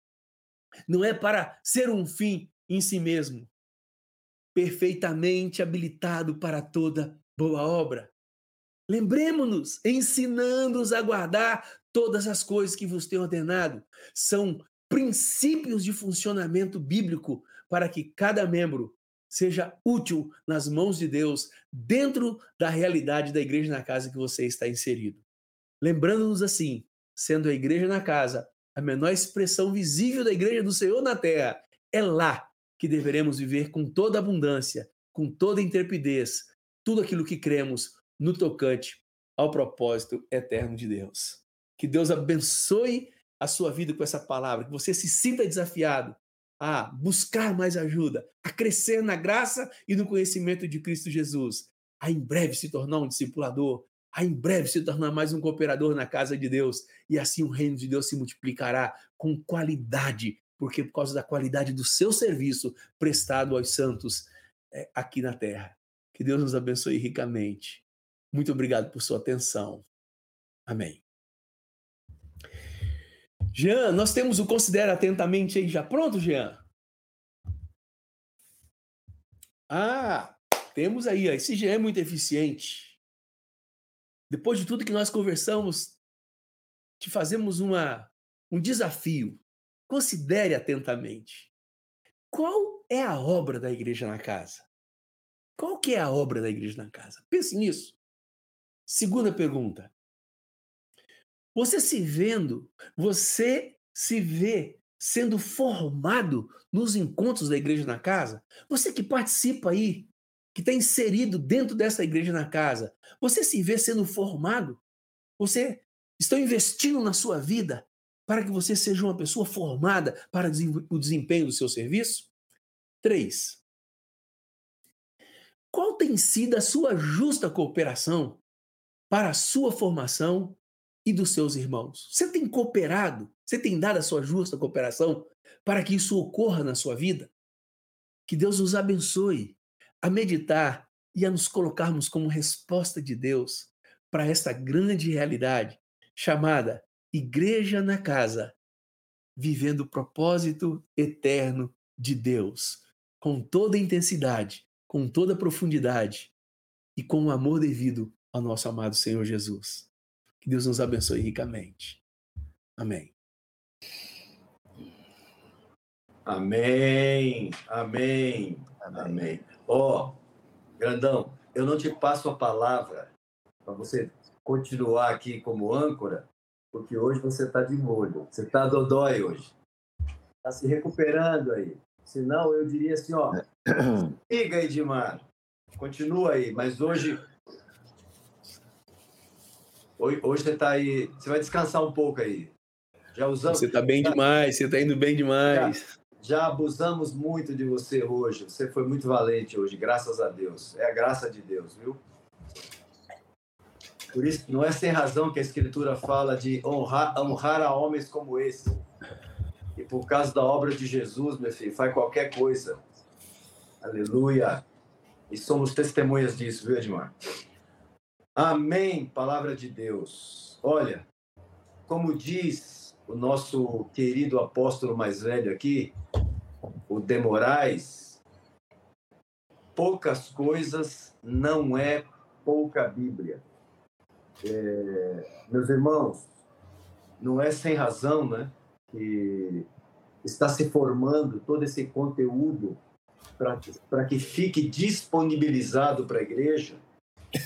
Não é para ser um fim em si mesmo, perfeitamente habilitado para toda boa obra. Lembremos-nos, ensinando-os a guardar todas as coisas que vos tenho ordenado. São princípios de funcionamento bíblico para que cada membro seja útil nas mãos de Deus dentro da realidade da igreja na casa que você está inserido. Lembrando-nos assim, sendo a igreja na casa a menor expressão visível da igreja do Senhor na terra, é lá que deveremos viver com toda abundância, com toda intrepidez, tudo aquilo que cremos no tocante ao propósito eterno de Deus. Que Deus abençoe a sua vida com essa palavra, que você se sinta desafiado a buscar mais ajuda, a crescer na graça e no conhecimento de Cristo Jesus, a em breve se tornar um discipulador, a em breve se tornar mais um cooperador na casa de Deus, e assim o reino de Deus se multiplicará com qualidade porque por causa da qualidade do seu serviço prestado aos santos é, aqui na terra. Que Deus nos abençoe ricamente. Muito obrigado por sua atenção. Amém. Jean, nós temos o Considera Atentamente aí já pronto, Jean? Ah, temos aí, ó, esse já é muito eficiente. Depois de tudo que nós conversamos, te fazemos uma, um desafio. Considere atentamente. Qual é a obra da igreja na casa? Qual que é a obra da igreja na casa? Pense nisso. Segunda pergunta. Você se vendo, você se vê sendo formado nos encontros da igreja na casa? Você que participa aí, que está inserido dentro dessa igreja na casa, você se vê sendo formado? Você está investindo na sua vida para que você seja uma pessoa formada para o desempenho do seu serviço? Três. Qual tem sido a sua justa cooperação para a sua formação e dos seus irmãos? Você tem cooperado? Você tem dado a sua justa cooperação para que isso ocorra na sua vida? Que Deus nos abençoe a meditar e a nos colocarmos como resposta de Deus para esta grande realidade chamada Igreja na Casa, vivendo o propósito eterno de Deus, com toda intensidade com toda a profundidade e com o amor devido ao nosso amado Senhor Jesus. Que Deus nos abençoe ricamente. Amém. Amém, amém, amém. Ó, oh, grandão, eu não te passo a palavra para você continuar aqui como âncora, porque hoje você está de molho, você está dodói hoje. Está se recuperando aí. Senão eu diria assim, ó, siga Edmar, continua aí, mas hoje hoje, hoje você está aí, você vai descansar um pouco aí. Já usamos. Você está bem já, demais, você está indo bem demais. Já, já abusamos muito de você hoje. Você foi muito valente hoje, graças a Deus. É a graça de Deus, viu? Por isso, não é sem razão que a Escritura fala de honrar, honrar a homens como esse. E por causa da obra de Jesus, meu filho, faz qualquer coisa. Aleluia. E somos testemunhas disso, viu, Edmar? Amém, palavra de Deus. Olha, como diz o nosso querido apóstolo mais velho aqui, o de Moraes, poucas coisas não é pouca Bíblia. É, meus irmãos, não é sem razão, né? que está se formando todo esse conteúdo para que fique disponibilizado para a igreja.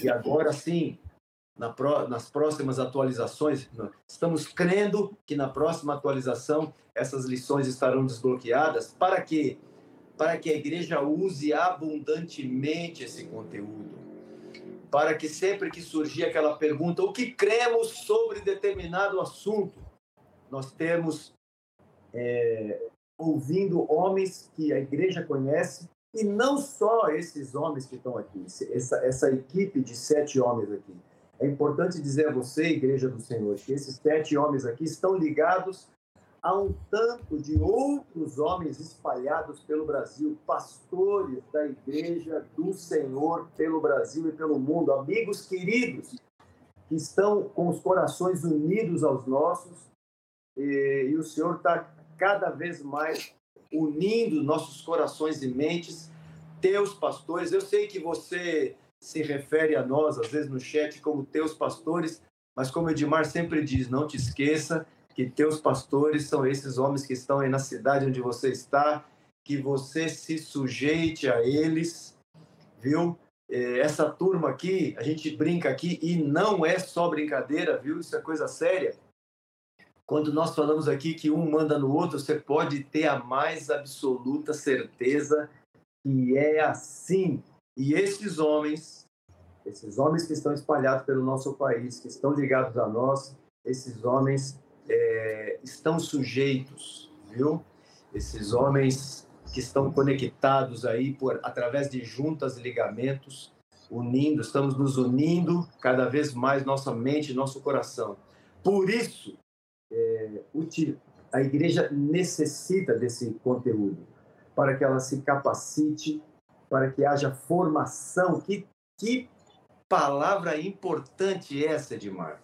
E agora sim, na pro, nas próximas atualizações, estamos crendo que na próxima atualização essas lições estarão desbloqueadas para que para que a igreja use abundantemente esse conteúdo. Para que sempre que surgir aquela pergunta, o que cremos sobre determinado assunto, nós temos é, ouvindo homens que a igreja conhece, e não só esses homens que estão aqui, essa, essa equipe de sete homens aqui. É importante dizer a você, Igreja do Senhor, que esses sete homens aqui estão ligados a um tanto de outros homens espalhados pelo Brasil, pastores da Igreja do Senhor pelo Brasil e pelo mundo, amigos queridos que estão com os corações unidos aos nossos, e, e o Senhor está cada vez mais unindo nossos corações e mentes. Teus pastores, eu sei que você se refere a nós, às vezes no chat, como teus pastores, mas como Edmar sempre diz, não te esqueça que teus pastores são esses homens que estão aí na cidade onde você está, que você se sujeite a eles, viu? É, essa turma aqui, a gente brinca aqui e não é só brincadeira, viu? Isso é coisa séria. Quando nós falamos aqui que um manda no outro, você pode ter a mais absoluta certeza que é assim. E esses homens, esses homens que estão espalhados pelo nosso país, que estão ligados a nós, esses homens é, estão sujeitos, viu? Esses homens que estão conectados aí por através de juntas ligamentos, unindo, estamos nos unindo cada vez mais nossa mente nosso coração. Por isso, é, a igreja necessita desse conteúdo para que ela se capacite, para que haja formação. Que, que palavra importante essa, Edmar?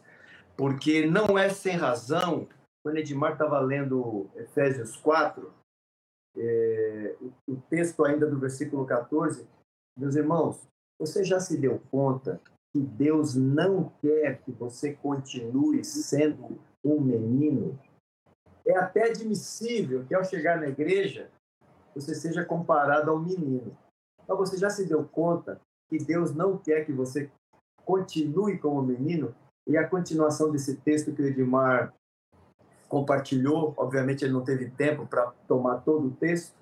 Porque não é sem razão, quando Edmar estava lendo Efésios 4, é, o texto ainda do versículo 14, Meus irmãos, você já se deu conta que Deus não quer que você continue sendo um menino? É até admissível que ao chegar na igreja você seja comparado ao menino. Mas você já se deu conta que Deus não quer que você continue como menino? E a continuação desse texto que o Edmar compartilhou, obviamente ele não teve tempo para tomar todo o texto.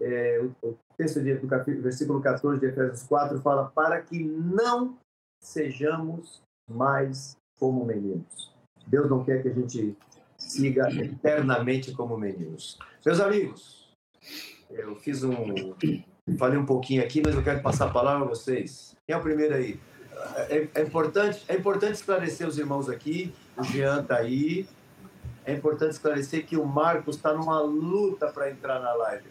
É, o, texto de, do capítulo, versículo 14 de Efésios 4 fala: Para que não sejamos mais como meninos. Deus não quer que a gente siga eternamente como meninos. Meus amigos, eu fiz um. Falei um pouquinho aqui, mas eu quero passar a palavra a vocês. Quem é o primeiro aí? É, é importante, é importante esclarecer os irmãos aqui. O Jean está aí. É importante esclarecer que o Marcos está numa luta para entrar na live.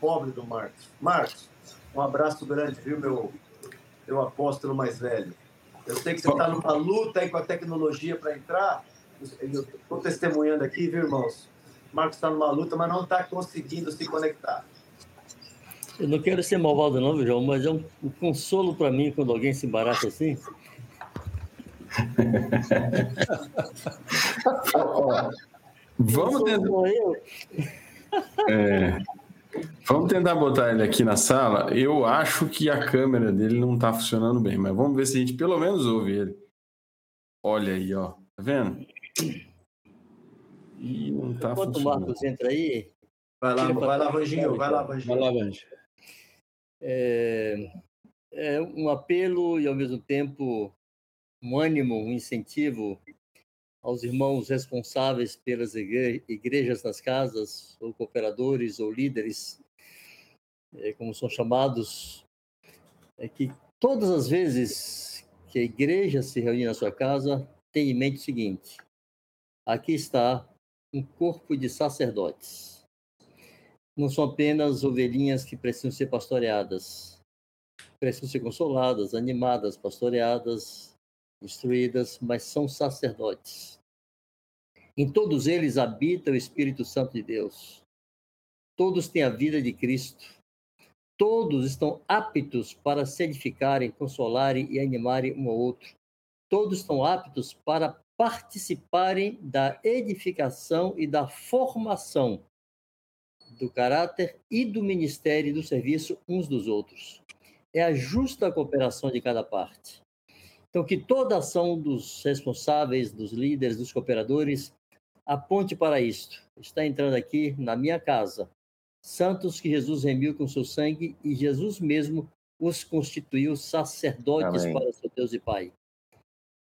Pobre do Marcos. Marcos, um abraço grande, viu, meu, meu apóstolo mais velho. Eu sei que você está numa luta aí com a tecnologia para entrar. Estou testemunhando aqui, viu, irmãos? Marcos está numa luta, mas não está conseguindo se conectar. Eu não quero ser malvado, não, João, mas é um, um consolo para mim quando alguém se embaraça assim. Vamos tentar. É, vamos tentar botar ele aqui na sala. Eu acho que a câmera dele não está funcionando bem, mas vamos ver se a gente pelo menos ouve ele. Olha aí, ó. Tá vendo? E não tá Enquanto funcionando. o Marcos entra aí. Vai lá, vai lá, Vanginho. Vai lá, Vanginho. Vai lá, Vanginho. É, é um apelo e, ao mesmo tempo, um ânimo, um incentivo aos irmãos responsáveis pelas igrejas nas casas, ou cooperadores, ou líderes, é, como são chamados, é que todas as vezes que a igreja se reunir na sua casa, tenha em mente o seguinte: aqui está um corpo de sacerdotes. Não são apenas ovelhinhas que precisam ser pastoreadas, precisam ser consoladas, animadas, pastoreadas, instruídas, mas são sacerdotes. Em todos eles habita o Espírito Santo de Deus. Todos têm a vida de Cristo. Todos estão aptos para se edificarem, consolarem e animarem um ao outro. Todos estão aptos para participarem da edificação e da formação do caráter e do ministério e do serviço uns dos outros. É a justa cooperação de cada parte. Então, que toda ação dos responsáveis, dos líderes, dos cooperadores, aponte para isto. Está entrando aqui na minha casa. Santos que Jesus remiu com seu sangue e Jesus mesmo os constituiu sacerdotes Amém. para seu Deus e Pai.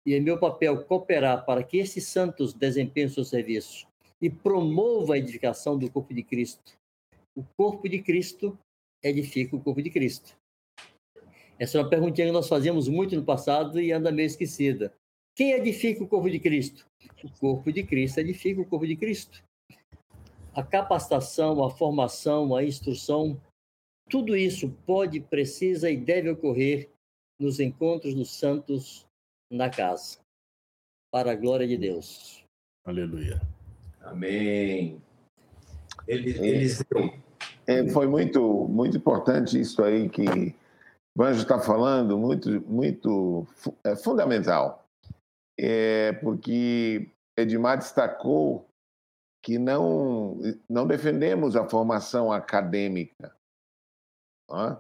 E é meu papel cooperar para que esses santos desempenhem seu serviço e promova a edificação do corpo de Cristo. O corpo de Cristo edifica o corpo de Cristo. Essa é uma perguntinha que nós fazíamos muito no passado e anda meio esquecida. Quem edifica o corpo de Cristo? O corpo de Cristo edifica o corpo de Cristo. A capacitação, a formação, a instrução, tudo isso pode, precisa e deve ocorrer nos encontros dos santos na casa. Para a glória de Deus. Aleluia. Amém. Eliseu. É, foi muito, muito importante isso aí que o Anjo está falando muito, muito é, fundamental, é porque Edmar destacou que não, não defendemos a formação acadêmica, é?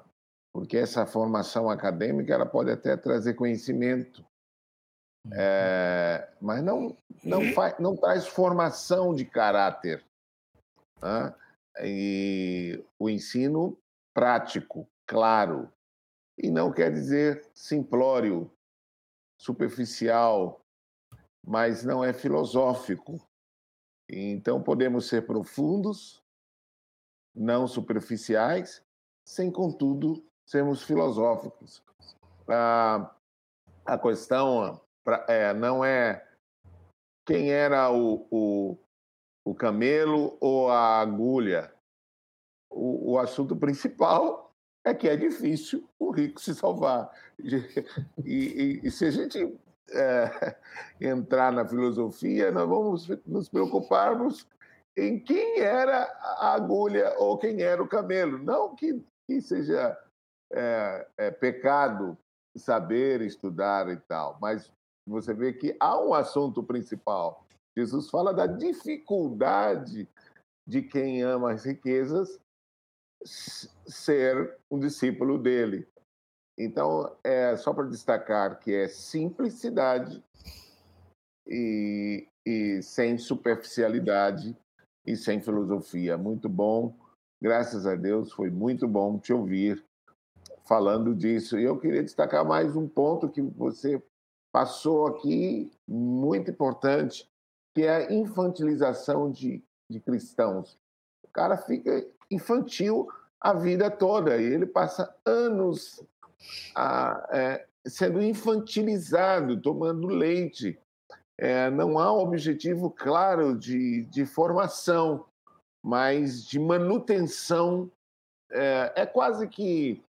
porque essa formação acadêmica ela pode até trazer conhecimento, é, mas não, não, faz, não traz formação de caráter. É? E o ensino prático, claro, e não quer dizer simplório, superficial, mas não é filosófico. Então podemos ser profundos, não superficiais, sem contudo sermos filosóficos. A, a questão é, não é quem era o, o, o camelo ou a agulha. O, o assunto principal é que é difícil o rico se salvar. E, e, e se a gente é, entrar na filosofia, nós vamos nos preocuparmos em quem era a agulha ou quem era o camelo. Não que, que seja é, é pecado saber, estudar e tal, mas você vê que há um assunto principal. Jesus fala da dificuldade de quem ama as riquezas ser um discípulo dele. Então, é só para destacar que é simplicidade e, e sem superficialidade e sem filosofia. Muito bom, graças a Deus, foi muito bom te ouvir falando disso. E eu queria destacar mais um ponto que você passou aqui, muito importante, que é a infantilização de, de cristãos. O cara fica infantil a vida toda e ele passa anos a, é, sendo infantilizado, tomando leite. É, não há um objetivo claro de, de formação, mas de manutenção. É, é quase que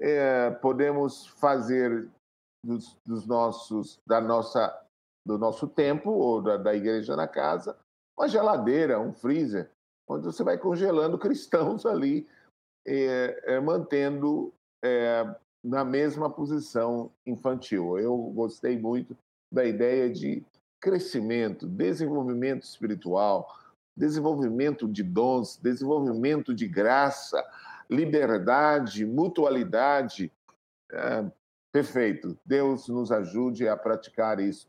é, podemos fazer dos, dos, nossos, da nossa, do nosso tempo ou da, da igreja na casa uma geladeira, um freezer, onde você vai congelando cristãos ali, é, é, mantendo é, na mesma posição infantil. Eu gostei muito da ideia de crescimento, desenvolvimento espiritual, desenvolvimento de dons, desenvolvimento de graça, liberdade, mutualidade. Perfeito. Deus nos ajude a praticar isso.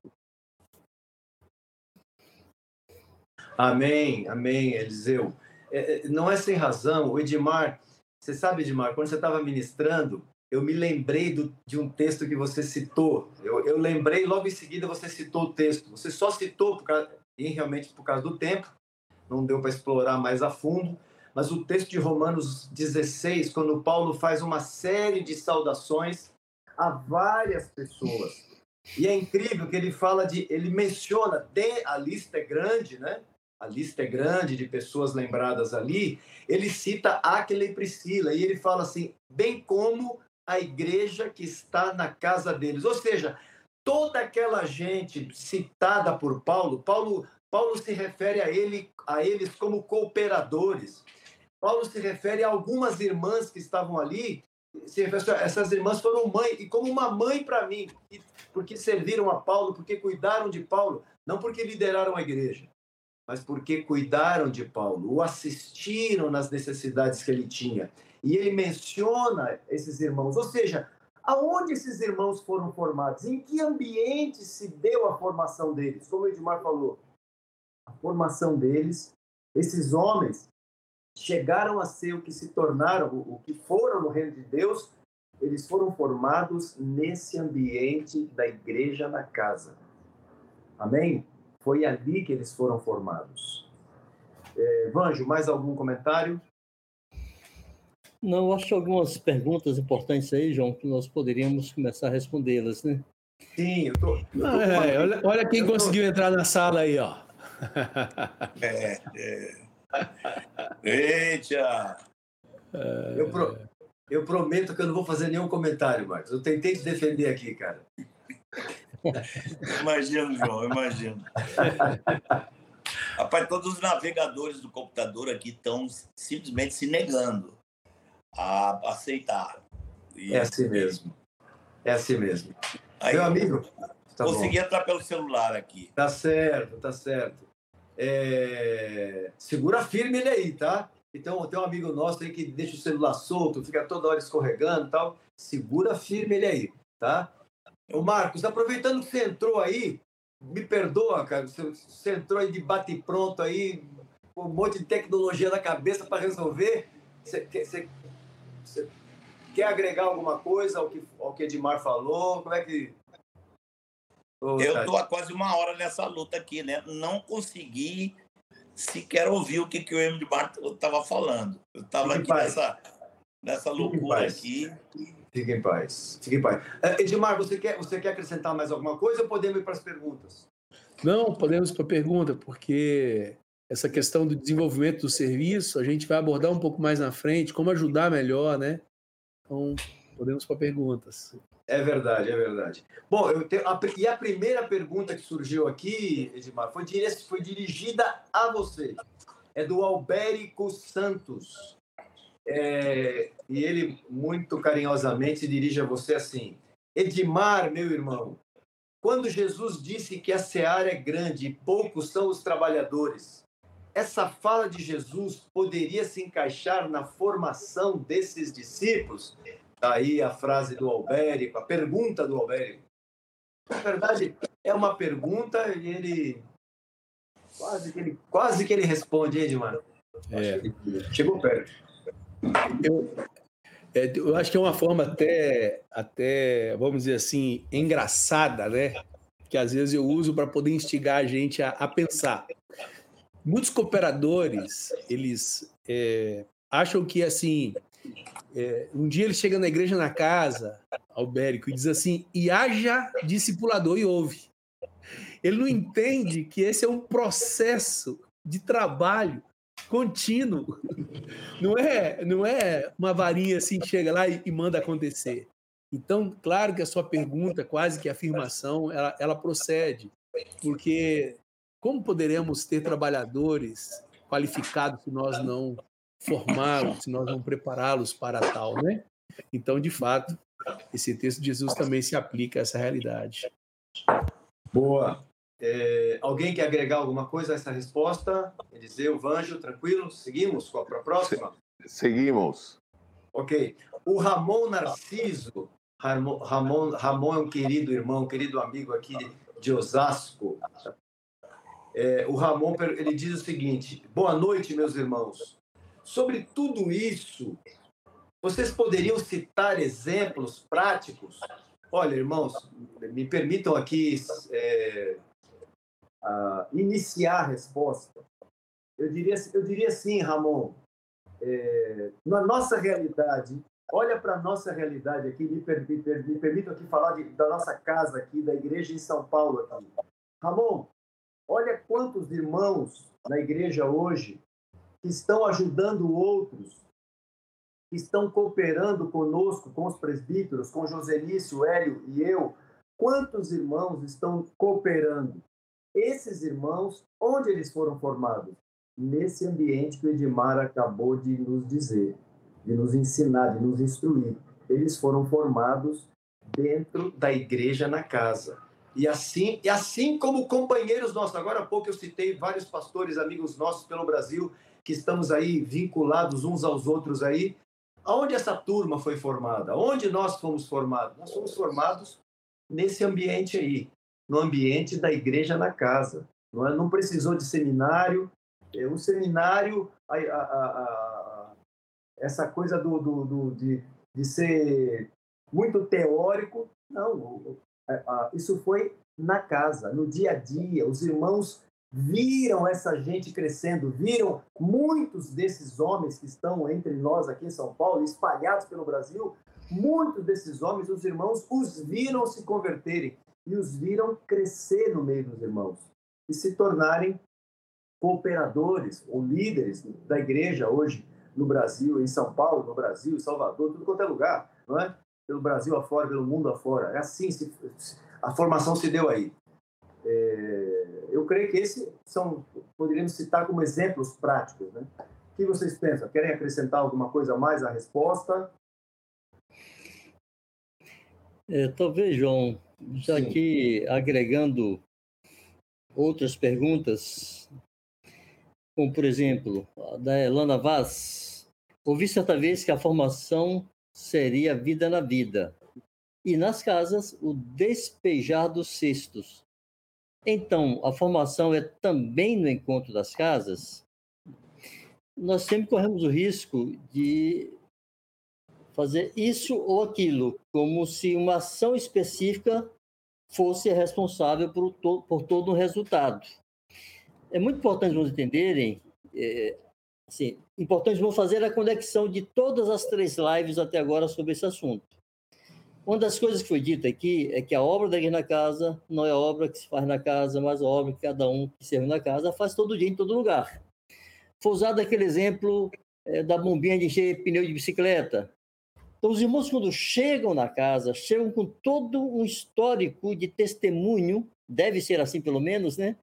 Amém, amém, Eliseu. É, é, não é sem razão, o Edmar, você sabe, Edmar, quando você estava ministrando, eu me lembrei do, de um texto que você citou. Eu, eu, lembrei, logo em seguida você citou o texto. Você só citou, por causa, e realmente por causa do tempo, não deu para explorar mais a fundo, mas o texto de Romanos 16, quando Paulo faz uma série de saudações a várias pessoas. E é incrível que ele fala de, ele menciona, de, a lista é grande, né? A lista é grande de pessoas lembradas ali. Ele cita Aquila e Priscila e ele fala assim, bem como a igreja que está na casa deles. Ou seja, toda aquela gente citada por Paulo, Paulo, Paulo se refere a ele, a eles como cooperadores. Paulo se refere a algumas irmãs que estavam ali, essas irmãs foram mãe, e como uma mãe para mim, porque serviram a Paulo, porque cuidaram de Paulo, não porque lideraram a igreja, mas porque cuidaram de Paulo, o assistiram nas necessidades que ele tinha. E ele menciona esses irmãos, ou seja, aonde esses irmãos foram formados, em que ambiente se deu a formação deles, como Edmar falou, a formação deles, esses homens chegaram a ser o que se tornaram, o que foram no reino de Deus, eles foram formados nesse ambiente da igreja na casa. Amém? Foi ali que eles foram formados. É, Vanjo, mais algum comentário? Não, acho algumas perguntas importantes aí, João, que nós poderíamos começar a respondê-las, né? Sim, eu tô. Eu tô... é, olha, olha, quem conseguiu entrar na sala aí, ó. é, é. Eita! Eu, pro, eu prometo que eu não vou fazer nenhum comentário, Marcos. Eu tentei te defender aqui, cara. Imagino, João, imagino. Rapaz, todos os navegadores do computador aqui estão simplesmente se negando a aceitar. E é assim mesmo. É assim mesmo. Aí, Meu amigo. Tá consegui bom. entrar pelo celular aqui. Tá certo, tá certo. É... Segura firme ele aí, tá? Então, tem um amigo nosso aí que deixa o celular solto, fica toda hora escorregando e tal. Segura firme ele aí, tá? Ô, Marcos, aproveitando que você entrou aí, me perdoa, cara, você entrou aí de bate-pronto aí, com um monte de tecnologia na cabeça para resolver. Você, você, você, quer agregar alguma coisa ao que, ao que Edmar falou? Como é que eu estou há quase uma hora nessa luta aqui, né? Não consegui sequer ouvir o que, que o Emily Barton estava falando. Eu estava aqui nessa, nessa loucura aqui. Fique em paz. Fique em paz. Uh, Edmar, você quer, você quer acrescentar mais alguma coisa ou podemos ir para as perguntas? Não, podemos ir para a pergunta, porque essa questão do desenvolvimento do serviço a gente vai abordar um pouco mais na frente, como ajudar melhor, né? Então, podemos para perguntas. É verdade, é verdade. Bom, eu tenho, a, e a primeira pergunta que surgiu aqui, Edmar, foi, foi dirigida a você. É do Albérico Santos. é, e ele muito carinhosamente dirige a você assim: Edmar, meu irmão, quando Jesus disse que a seara é grande e poucos são os trabalhadores, essa fala de Jesus poderia se encaixar na formação desses discípulos? Daí a frase do Albérico, a pergunta do Albérico. Na verdade, é uma pergunta e ele quase que ele, quase que ele responde, Edmar. É. Chegou perto. Eu, é, eu acho que é uma forma até, até, vamos dizer assim, engraçada, né? Que às vezes eu uso para poder instigar a gente a, a pensar. Muitos cooperadores, eles é, acham que, assim, é, um dia ele chega na igreja na casa, Albérico, e diz assim, e haja discipulador e ouve. Ele não entende que esse é um processo de trabalho contínuo. Não é, não é uma varinha assim que chega lá e, e manda acontecer. Então, claro que a sua pergunta, quase que afirmação, ela, ela procede, porque como poderemos ter trabalhadores qualificados se nós não formá-los, se nós não prepará-los para tal, né? Então, de fato, esse texto de Jesus também se aplica a essa realidade. Boa. É, alguém quer agregar alguma coisa a essa resposta? Eliseu, Vanjo, tranquilo? Seguimos para a próxima? Seguimos. Ok. O Ramon Narciso, Ramon, Ramon, Ramon é um querido irmão, querido amigo aqui de Osasco. É, o Ramon ele diz o seguinte: Boa noite, meus irmãos. Sobre tudo isso, vocês poderiam citar exemplos práticos? Olha, irmãos, me permitam aqui é, uh, iniciar a resposta, eu diria, eu diria assim, Ramon, é, na nossa realidade, olha para a nossa realidade aqui, me, per, me, per, me permitam aqui falar de, da nossa casa aqui, da igreja em São Paulo aqui. Ramon, olha quantos irmãos na igreja hoje que estão ajudando outros, que estão cooperando conosco, com os presbíteros, com Joselício, Hélio e eu. Quantos irmãos estão cooperando? Esses irmãos, onde eles foram formados? Nesse ambiente que o Edmar acabou de nos dizer, de nos ensinar, de nos instruir. Eles foram formados dentro da igreja na casa. E assim, e assim como companheiros nossos, agora há pouco eu citei vários pastores, amigos nossos pelo Brasil, que estamos aí vinculados uns aos outros aí. Aonde essa turma foi formada? Onde nós fomos formados? Nós fomos formados nesse ambiente aí no ambiente da igreja na casa. Não, é? não precisou de seminário. É, o seminário, a, a, a, essa coisa do, do, do, de, de ser muito teórico, não. Isso foi na casa, no dia a dia. Os irmãos viram essa gente crescendo, viram muitos desses homens que estão entre nós aqui em São Paulo, espalhados pelo Brasil, muitos desses homens, os irmãos, os viram se converterem e os viram crescer no meio dos irmãos e se tornarem cooperadores ou líderes da igreja hoje no Brasil, em São Paulo, no Brasil, em Salvador, tudo quanto é lugar, não é? Pelo Brasil afora, pelo mundo afora. É assim, se, a formação se deu aí. É, creio que esses são, poderíamos citar como exemplos práticos, né? O que vocês pensam? Querem acrescentar alguma coisa a mais à resposta? É, talvez, João, já Sim. que agregando outras perguntas, como por exemplo, a da Elana Vaz, ouvi certa vez que a formação seria vida na vida, e nas casas o despejar dos cestos. Então, a formação é também no encontro das casas? Nós sempre corremos o risco de fazer isso ou aquilo, como se uma ação específica fosse responsável por, to por todo o resultado. É muito importante nós entenderem, é, assim, importante vamos fazer a conexão de todas as três lives até agora sobre esse assunto. Uma das coisas que foi dita aqui é que a obra da na casa não é a obra que se faz na casa, mas a obra que cada um que serve na casa faz todo dia, em todo lugar. Foi usado aquele exemplo é, da bombinha de encher pneu de bicicleta. Então, os irmãos, quando chegam na casa, chegam com todo um histórico de testemunho, deve ser assim pelo menos, né?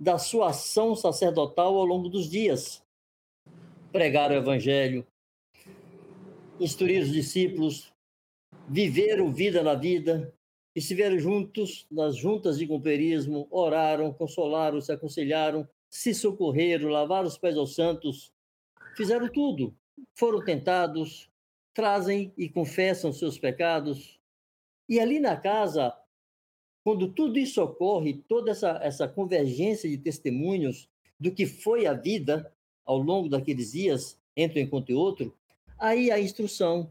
Da sua ação sacerdotal ao longo dos dias. Pregar o evangelho, instruir os discípulos, viveram vida na vida, estiveram juntos nas juntas de companheirismo, oraram, consolaram, se aconselharam, se socorreram, lavaram os pés aos santos, fizeram tudo. Foram tentados, trazem e confessam seus pecados. E ali na casa, quando tudo isso ocorre, toda essa, essa convergência de testemunhos do que foi a vida ao longo daqueles dias, entre um encontro e outro, aí a instrução,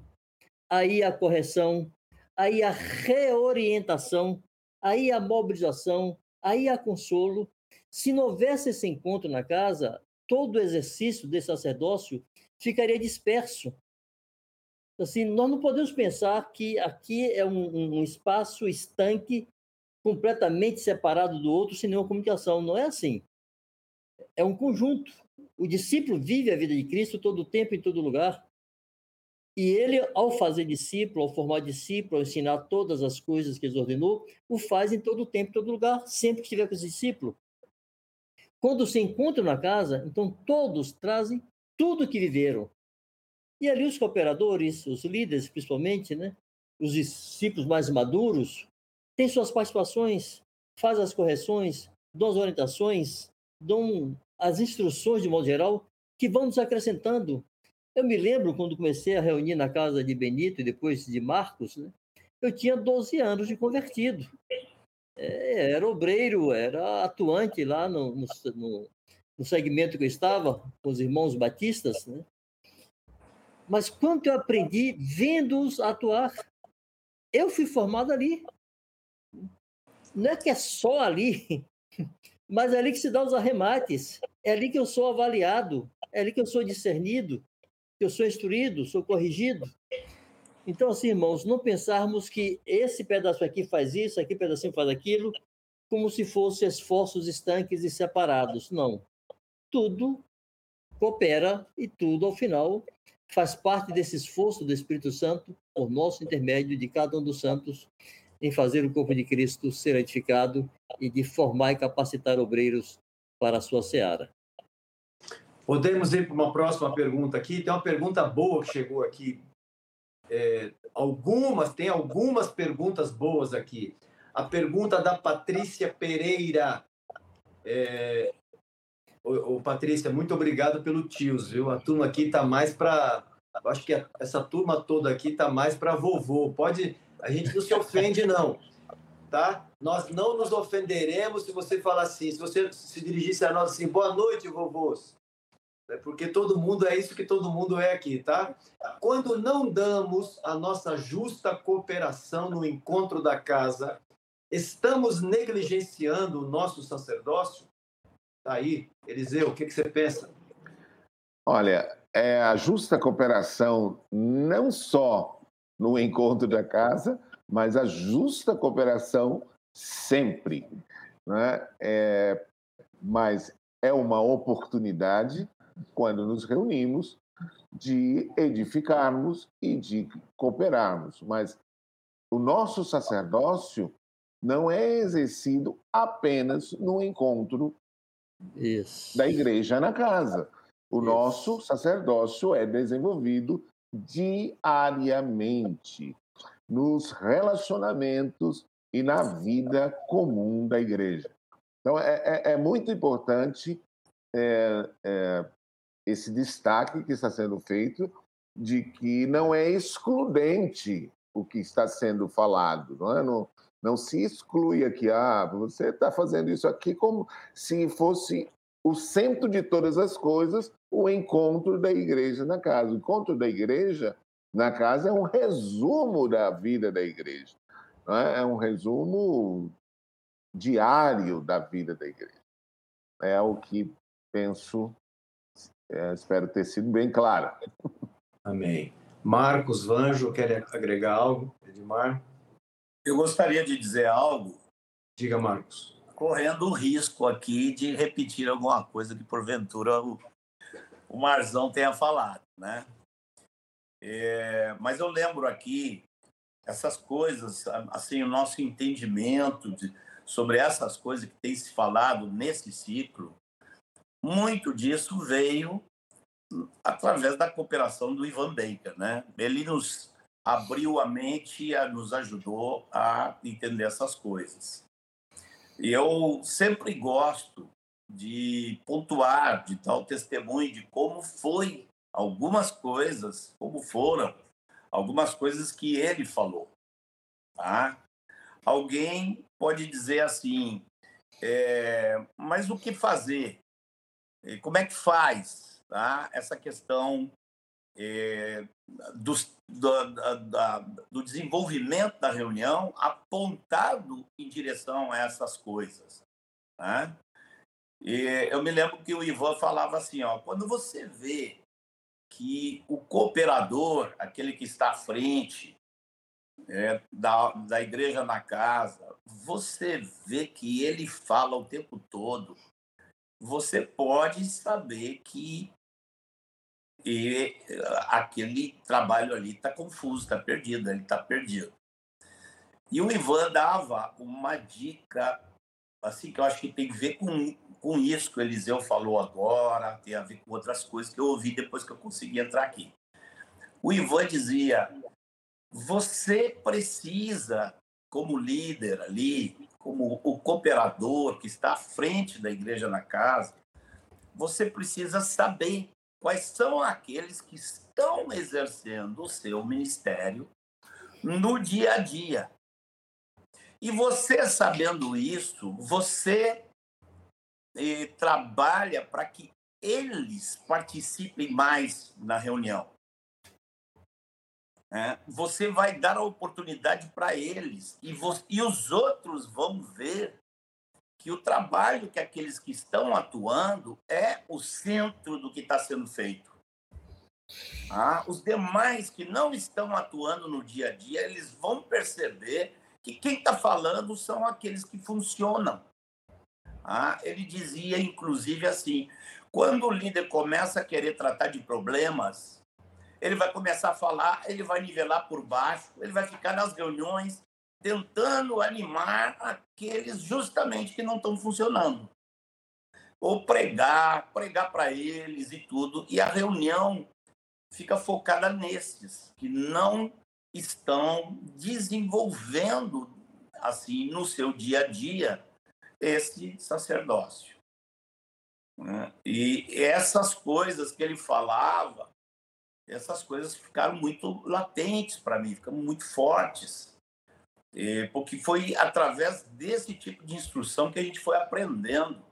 aí a correção, aí a reorientação, aí a mobilização, aí a consolo. Se não houvesse esse encontro na casa, todo o exercício desse sacerdócio ficaria disperso. Assim, nós não podemos pensar que aqui é um, um espaço estanque, completamente separado do outro, sem nenhuma comunicação. Não é assim. É um conjunto. O discípulo vive a vida de Cristo todo o tempo, em todo lugar. E ele, ao fazer discípulo, ao formar discípulo, ao ensinar todas as coisas que ele ordenou, o faz em todo tempo, em todo lugar, sempre que estiver com esse discípulo. Quando se encontram na casa, então todos trazem tudo que viveram. E ali os cooperadores, os líderes principalmente, né, os discípulos mais maduros, têm suas participações, fazem as correções, dão as orientações, dão as instruções de modo geral, que vão nos acrescentando eu me lembro quando comecei a reunir na casa de Benito e depois de Marcos, né? eu tinha 12 anos de convertido. É, era obreiro, era atuante lá no, no, no, segmento que eu estava, com os irmãos batistas. Né? Mas quanto eu aprendi vendo-os atuar, eu fui formado ali. Não é que é só ali, mas é ali que se dá os arremates, é ali que eu sou avaliado, é ali que eu sou discernido, eu sou instruído, sou corrigido. Então, assim, irmãos, não pensarmos que esse pedaço aqui faz isso, aqui pedacinho faz aquilo, como se fossem esforços estanques e separados. Não. Tudo coopera e tudo, ao final, faz parte desse esforço do Espírito Santo, por nosso intermédio de cada um dos santos, em fazer o corpo de Cristo ser edificado e de formar e capacitar obreiros para a sua seara. Podemos ir para uma próxima pergunta aqui. Tem uma pergunta boa que chegou aqui. É, algumas, tem algumas perguntas boas aqui. A pergunta da Patrícia Pereira. É, ô, ô, Patrícia, muito obrigado pelo tios, viu? A turma aqui está mais para. Acho que a, essa turma toda aqui está mais para vovô. Pode. A gente não se ofende, não. Tá? Nós não nos ofenderemos se você falar assim, se você se dirigisse a nós assim, boa noite, vovôs né? porque todo mundo é isso que todo mundo é aqui, tá? Quando não damos a nossa justa cooperação no encontro da casa, estamos negligenciando o nosso sacerdócio? Tá aí, Eliseu, o que, que você pensa? Olha, é a justa cooperação não só no encontro da casa, mas a justa cooperação sempre. Né? É, mas é uma oportunidade quando nos reunimos, de edificarmos e de cooperarmos. Mas o nosso sacerdócio não é exercido apenas no encontro Isso. da igreja na casa. O Isso. nosso sacerdócio é desenvolvido diariamente nos relacionamentos e na vida comum da igreja. Então, é, é, é muito importante é, é, esse destaque que está sendo feito de que não é excludente o que está sendo falado, não é? Não, não se exclui aqui, ah, você está fazendo isso aqui como se fosse o centro de todas as coisas, o encontro da igreja na casa. O encontro da igreja na casa é um resumo da vida da igreja, é? é um resumo diário da vida da igreja. É o que penso é, espero ter sido bem claro. Amém. Marcos Vanjo, quer agregar algo? Edmar? Eu gostaria de dizer algo. Diga, Marcos. Correndo o risco aqui de repetir alguma coisa que porventura o, o Marzão tenha falado, né? É, mas eu lembro aqui essas coisas, assim, o nosso entendimento de, sobre essas coisas que tem se falado nesse ciclo, muito disso veio através da cooperação do Ivan Baker, né? Ele nos abriu a mente e nos ajudou a entender essas coisas. E eu sempre gosto de pontuar, de dar o testemunho de como foi algumas coisas, como foram algumas coisas que ele falou. Tá? Alguém pode dizer assim, é, mas o que fazer? Como é que faz? Tá? Essa questão do, do, da, do desenvolvimento da reunião apontado em direção a essas coisas. Né? E eu me lembro que o Ivan falava assim, ó, quando você vê que o cooperador, aquele que está à frente é, da, da igreja na casa, você vê que ele fala o tempo todo, você pode saber que e aquele trabalho ali está confuso, está perdido, ele está perdido. E o Ivan dava uma dica, assim, que eu acho que tem a ver com, com isso que o Eliseu falou agora, tem a ver com outras coisas que eu ouvi depois que eu consegui entrar aqui. O Ivan dizia: você precisa, como líder ali, como o cooperador que está à frente da igreja na casa, você precisa saber quais são aqueles que estão exercendo o seu ministério no dia a dia. E você sabendo isso, você eh, trabalha para que eles participem mais na reunião. É, você vai dar a oportunidade para eles e, e os outros vão ver que o trabalho que aqueles que estão atuando é o centro do que está sendo feito. Ah, os demais que não estão atuando no dia a dia, eles vão perceber que quem está falando são aqueles que funcionam. Ah, ele dizia, inclusive, assim: quando o líder começa a querer tratar de problemas, ele vai começar a falar, ele vai nivelar por baixo, ele vai ficar nas reuniões tentando animar aqueles justamente que não estão funcionando. Ou pregar, pregar para eles e tudo. E a reunião fica focada nesses que não estão desenvolvendo assim no seu dia a dia esse sacerdócio. Né? E essas coisas que ele falava, essas coisas ficaram muito latentes para mim, ficaram muito fortes. É, porque foi através desse tipo de instrução que a gente foi aprendendo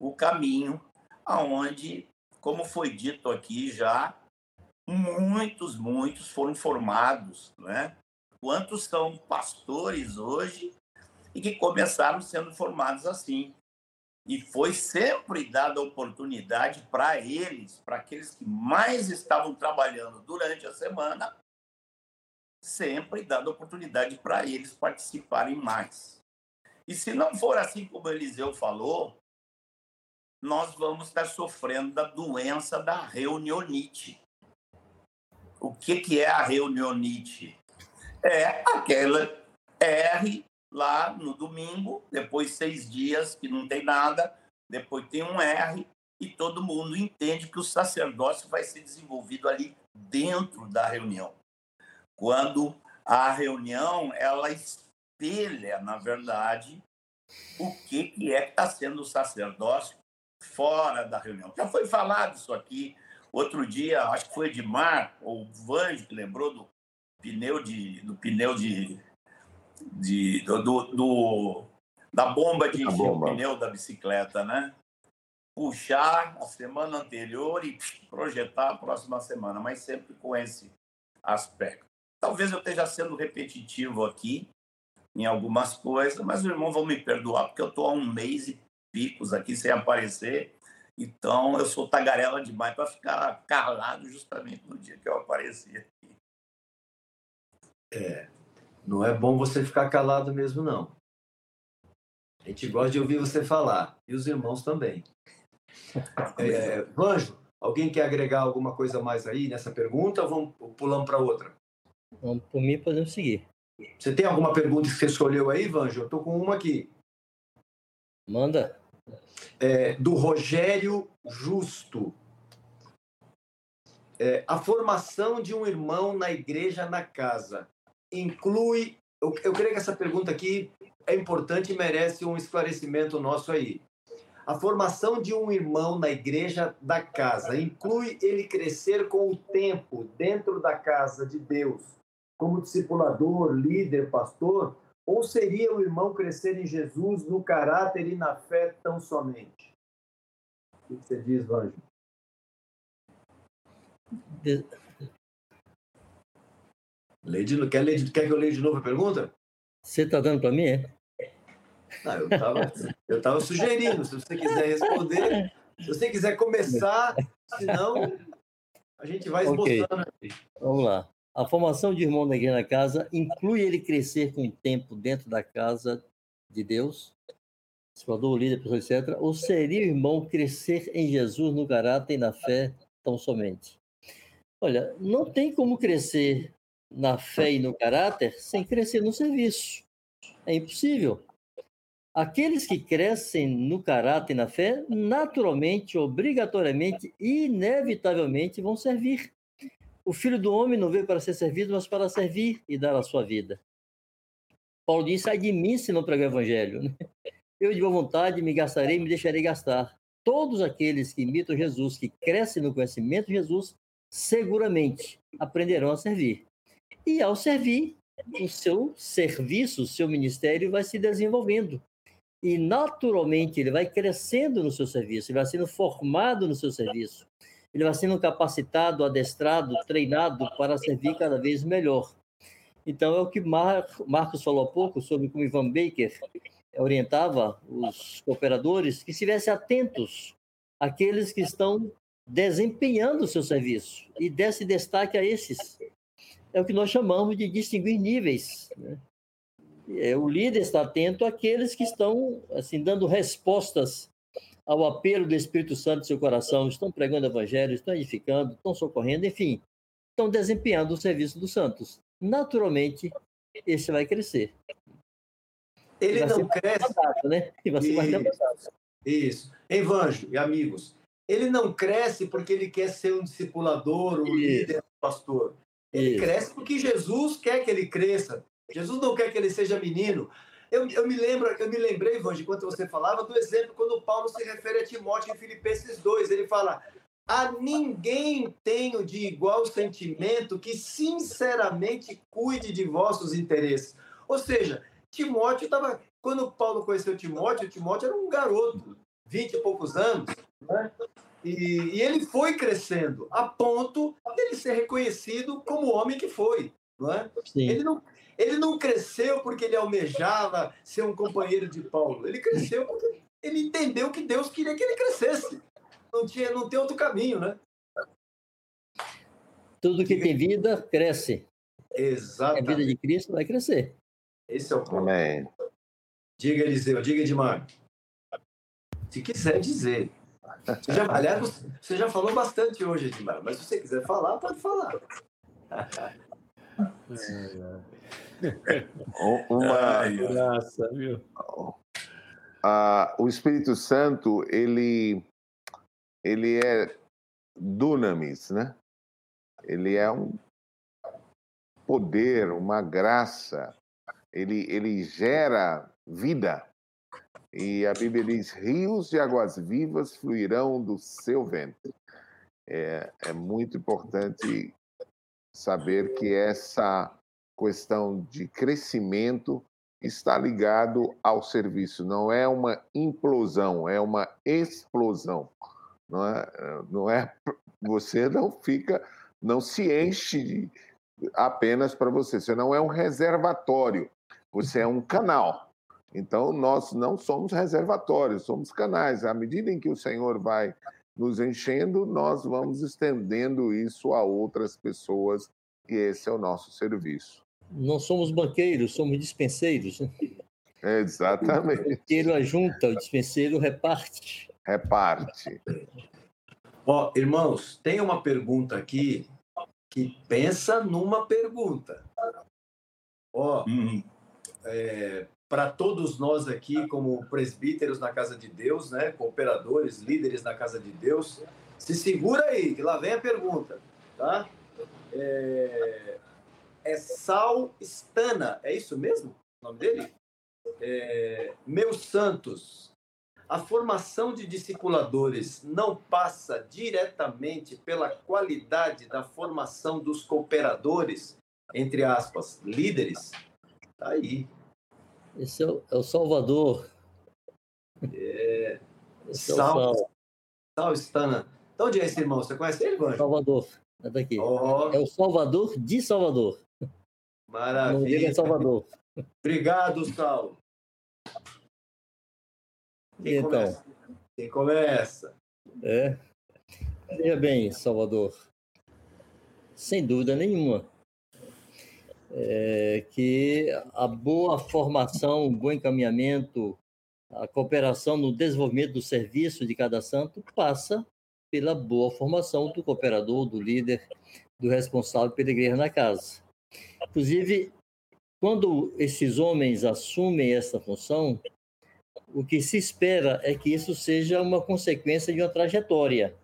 o caminho aonde, como foi dito aqui já, muitos, muitos foram formados, né? Quantos são pastores hoje e que começaram sendo formados assim? E foi sempre dada oportunidade para eles, para aqueles que mais estavam trabalhando durante a semana, sempre dando oportunidade para eles participarem mais. E se não for assim como Eliseu falou, nós vamos estar sofrendo da doença da reunionite. O que, que é a reunionite? É aquela R lá no domingo, depois seis dias que não tem nada, depois tem um R, e todo mundo entende que o sacerdócio vai ser desenvolvido ali dentro da reunião quando a reunião ela espelha, na verdade, o que, é que está sendo o sacerdócio fora da reunião. Já foi falado isso aqui outro dia, acho que foi Edmar ou Vange que lembrou do pneu de do pneu de, de do, do, do da bomba de encher o pneu da bicicleta, né? Puxar a semana anterior e projetar a próxima semana, mas sempre com esse aspecto. Talvez eu esteja sendo repetitivo aqui em algumas coisas, mas os irmãos vão me perdoar, porque eu estou há um mês e picos aqui sem aparecer. Então, eu sou tagarela demais para ficar calado justamente no dia que eu apareci aqui. É, não é bom você ficar calado mesmo, não. A gente gosta de ouvir você falar, e os irmãos também. É, Vanjo, alguém quer agregar alguma coisa mais aí nessa pergunta ou vamos pulando para outra? Vamos, por mim, podemos seguir. Você tem alguma pergunta que você escolheu aí, Vanjo? Eu estou com uma aqui. Manda. É, do Rogério Justo. É, a formação de um irmão na igreja, na casa, inclui. Eu, eu creio que essa pergunta aqui é importante e merece um esclarecimento nosso aí. A formação de um irmão na igreja da casa inclui ele crescer com o tempo dentro da casa de Deus, como discipulador, líder, pastor, ou seria o irmão crescer em Jesus no caráter e na fé tão somente? O que você diz, Vanjo? De... de... Quer, ler. Quer que eu leia de novo a pergunta? Você está dando para mim, é? Não, eu estava eu tava sugerindo, se você quiser responder, se você quiser começar, senão a gente vai esboçando. Okay. Vamos lá. A formação de irmão da igreja na casa inclui ele crescer com o tempo dentro da casa de Deus, explorador, líder, pessoa, etc. Ou seria o irmão crescer em Jesus no caráter e na fé tão somente? Olha, não tem como crescer na fé e no caráter sem crescer no serviço. É impossível. Aqueles que crescem no caráter e na fé, naturalmente, obrigatoriamente, inevitavelmente vão servir. O filho do homem não veio para ser servido, mas para servir e dar a sua vida. Paulo disse: ai de mim se não pregar o evangelho. Eu, de boa vontade, me gastarei me deixarei gastar. Todos aqueles que imitam Jesus, que crescem no conhecimento de Jesus, seguramente aprenderão a servir. E ao servir, o seu serviço, o seu ministério vai se desenvolvendo e naturalmente ele vai crescendo no seu serviço, ele vai sendo formado no seu serviço, ele vai sendo capacitado, adestrado, treinado para servir cada vez melhor. Então é o que Mar Marcos falou há pouco sobre como Ivan Baker orientava os cooperadores que estivessem atentos àqueles que estão desempenhando o seu serviço e desse destaque a esses. É o que nós chamamos de distinguir níveis. Né? é, o líder está atento àqueles que estão assim dando respostas ao apelo do Espírito Santo no seu coração, estão pregando o evangelho, estão edificando, estão socorrendo, enfim, estão desempenhando o serviço dos santos. Naturalmente, esse vai crescer. Ele vai não cresce. né? E vai. Isso. Evanjo e amigos, ele não cresce porque ele quer ser um discipulador, um Isso. líder, um pastor. Ele Isso. cresce porque Jesus quer que ele cresça. Jesus não quer que ele seja menino. Eu, eu me lembro, eu me lembrei, Vange, enquanto você falava, do exemplo quando Paulo se refere a Timóteo em Filipenses 2. Ele fala: A ninguém tenho de igual sentimento que sinceramente cuide de vossos interesses. Ou seja, Timóteo estava. Quando Paulo conheceu Timóteo, Timóteo era um garoto, vinte e poucos anos, né? E, e, ele foi crescendo a ponto de ele ser reconhecido como o homem que foi. Não é? Ele, não, ele não cresceu porque ele almejava ser um companheiro de Paulo. Ele cresceu porque ele entendeu que Deus queria que ele crescesse. Não tinha, não tem outro caminho, né? Tudo que tem vida cresce. Exato. A vida de Cristo vai crescer. Esse é o ponto. Amém. Diga, Eliseu, diga, Edmar. Se quiser dizer. Você já, aliás, você já falou bastante hoje, Edmar, mas se você quiser falar, pode falar. Uma graça, viu? o Espírito Santo, ele, ele é dunamis, né? Ele é um poder, uma graça. Ele, ele gera vida. E a Bíblia diz: rios de águas vivas fluirão do seu vento. É, é muito importante saber que essa questão de crescimento está ligado ao serviço, não é uma implosão, é uma explosão. Não é, não é você não fica, não se enche de, apenas para você, você não é um reservatório, você é um canal. Então nós não somos reservatórios, somos canais. À medida em que o Senhor vai nos enchendo, nós vamos estendendo isso a outras pessoas e esse é o nosso serviço. Não somos banqueiros, somos dispenseiros. Né? exatamente. O banqueiro ajunta, o dispenseiro reparte. Reparte. Ó, irmãos, tem uma pergunta aqui que pensa numa pergunta. Ó, uhum. é, para todos nós aqui, como presbíteros na casa de Deus, né, cooperadores, líderes na casa de Deus, se segura aí, que lá vem a pergunta. tá? É, é Sal Stana, é isso mesmo? O nome dele? É, Meus Santos, a formação de discipuladores não passa diretamente pela qualidade da formação dos cooperadores, entre aspas, líderes? Tá aí. Esse é o, é o Salvador. É, Esse Sal, é Sal. Sal Stana. De onde é esse irmão? Você conhece ele, Vanjo? Salvador. É daqui. Oh. É o Salvador de Salvador. Maravilha. É Salvador. Obrigado, Sal. Quem então? Começa? Quem começa? É. Veja bem, Salvador. Sem dúvida nenhuma. É que a boa formação, o bom encaminhamento, a cooperação no desenvolvimento do serviço de cada santo passa pela boa formação do cooperador, do líder, do responsável pela igreja na casa. Inclusive, quando esses homens assumem essa função, o que se espera é que isso seja uma consequência de uma trajetória.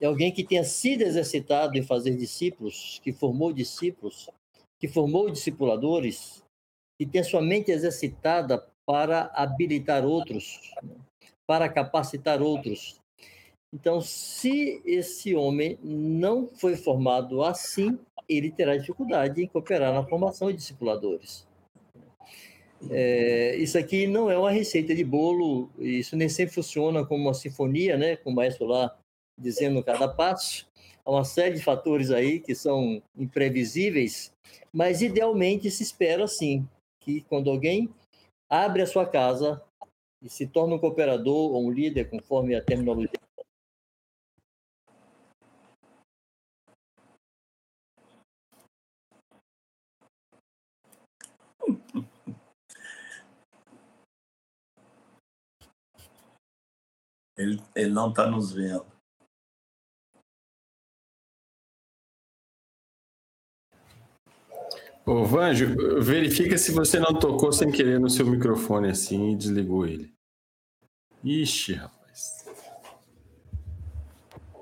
É alguém que tenha sido exercitado em fazer discípulos, que formou discípulos, que formou discipuladores, que tenha sua mente exercitada para habilitar outros, para capacitar outros, então, se esse homem não foi formado assim, ele terá dificuldade em cooperar na formação de discipuladores. É, isso aqui não é uma receita de bolo, isso nem sempre funciona como uma sinfonia, né? Com o maestro lá dizendo cada passo. Uma série de fatores aí que são imprevisíveis, mas idealmente se espera, sim, que quando alguém abre a sua casa e se torna um cooperador ou um líder, conforme a terminologia Ele, ele não está nos vendo. Ô, Vanjo, verifica se você não tocou sem querer no seu microfone assim e desligou ele. Ixi, rapaz.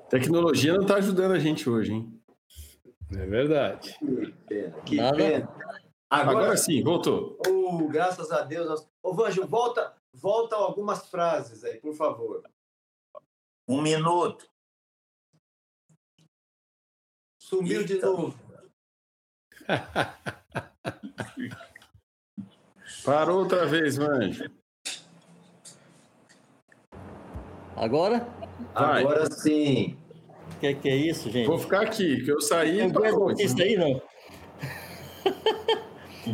Tecnologia não está ajudando a gente hoje, hein? É verdade. Que pena. Que pena. Agora, Agora, sim, voltou. Oh, graças a Deus. Ô, Vanjo, volta, volta algumas frases aí, por favor. Um minuto. Sumiu Eita. de novo. Parou outra vez, Manjo. Agora? Vai. Agora sim. O que, que, é isso, gente? Vou ficar aqui, que eu saí. Não parou. Isso aí, não.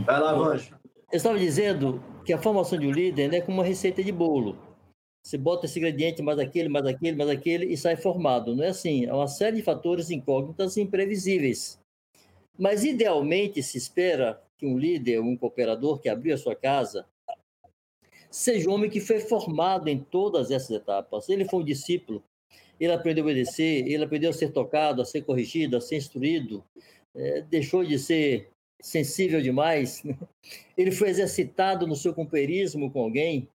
Vai lá, Vanjo. Eu estava dizendo que a formação de um líder é como uma receita de bolo. Você bota esse ingrediente, mais aquele, mais aquele, mais aquele, e sai formado. Não é assim. É uma série de fatores incógnitas e imprevisíveis. Mas, idealmente, se espera que um líder, um cooperador que abriu a sua casa, seja um homem que foi formado em todas essas etapas. Ele foi um discípulo, ele aprendeu a obedecer, ele aprendeu a ser tocado, a ser corrigido, a ser instruído, é, deixou de ser sensível demais. Ele foi exercitado no seu companheirismo com alguém,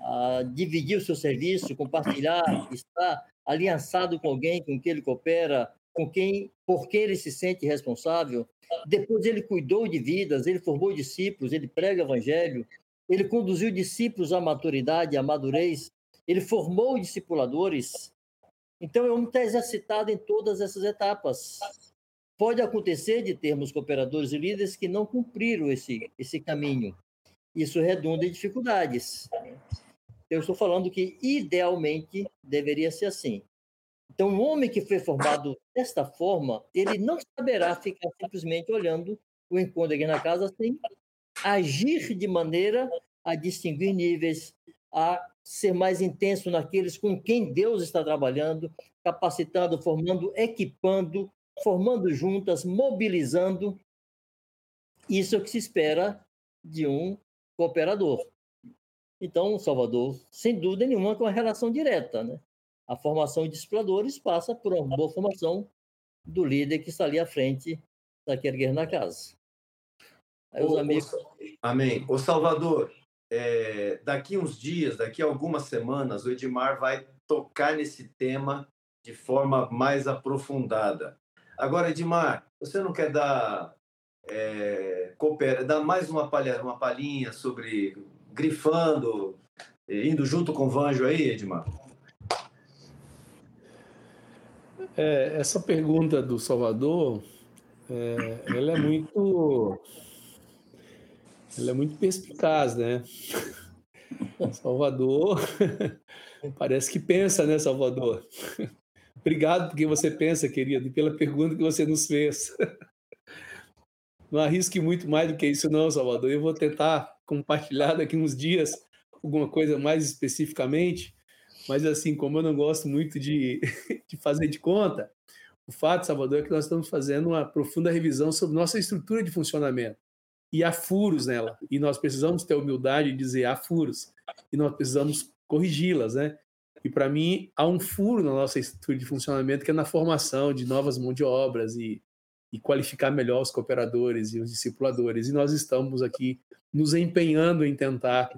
a dividir o seu serviço, compartilhar, estar aliançado com alguém com quem ele coopera, com quem, por quem ele se sente responsável. Depois ele cuidou de vidas, ele formou discípulos, ele prega o evangelho, ele conduziu discípulos à maturidade, à madurez, ele formou discipuladores. Então, é um está exercitado em todas essas etapas. Pode acontecer de termos cooperadores e líderes que não cumpriram esse, esse caminho. Isso redunda em dificuldades. Eu estou falando que, idealmente, deveria ser assim. Então, um homem que foi formado desta forma, ele não saberá ficar simplesmente olhando o encontro aqui na casa sem agir de maneira a distinguir níveis, a ser mais intenso naqueles com quem Deus está trabalhando, capacitando, formando, equipando, formando juntas, mobilizando. Isso é o que se espera de um cooperador. Então, Salvador, sem dúvida nenhuma, com uma relação direta. Né? A formação de exploradores passa por uma boa formação do líder que está ali à frente daquele guerra na casa. Aí os amigos... Amém. O Salvador, é, daqui uns dias, daqui algumas semanas, o Edmar vai tocar nesse tema de forma mais aprofundada. Agora, Edmar, você não quer dar, é, coopera, dar mais uma, palha, uma palhinha sobre grifando, indo junto com o Vanjo aí, Edmar? É, essa pergunta do Salvador, é, ela é muito, ela é muito perspicaz, né? Salvador, parece que pensa, né, Salvador? Obrigado porque você pensa, querido, e pela pergunta que você nos fez. Não arrisque muito mais do que isso, não, Salvador. Eu vou tentar compartilhar daqui uns dias alguma coisa mais especificamente, mas assim, como eu não gosto muito de, de fazer de conta, o fato, Salvador, é que nós estamos fazendo uma profunda revisão sobre nossa estrutura de funcionamento. E há furos nela. E nós precisamos ter humildade de dizer há furos. E nós precisamos corrigi-las, né? E para mim, há um furo na nossa estrutura de funcionamento que é na formação de novas mãos de obras e, e qualificar melhor os cooperadores e os discipuladores. E nós estamos aqui nos empenhando em tentar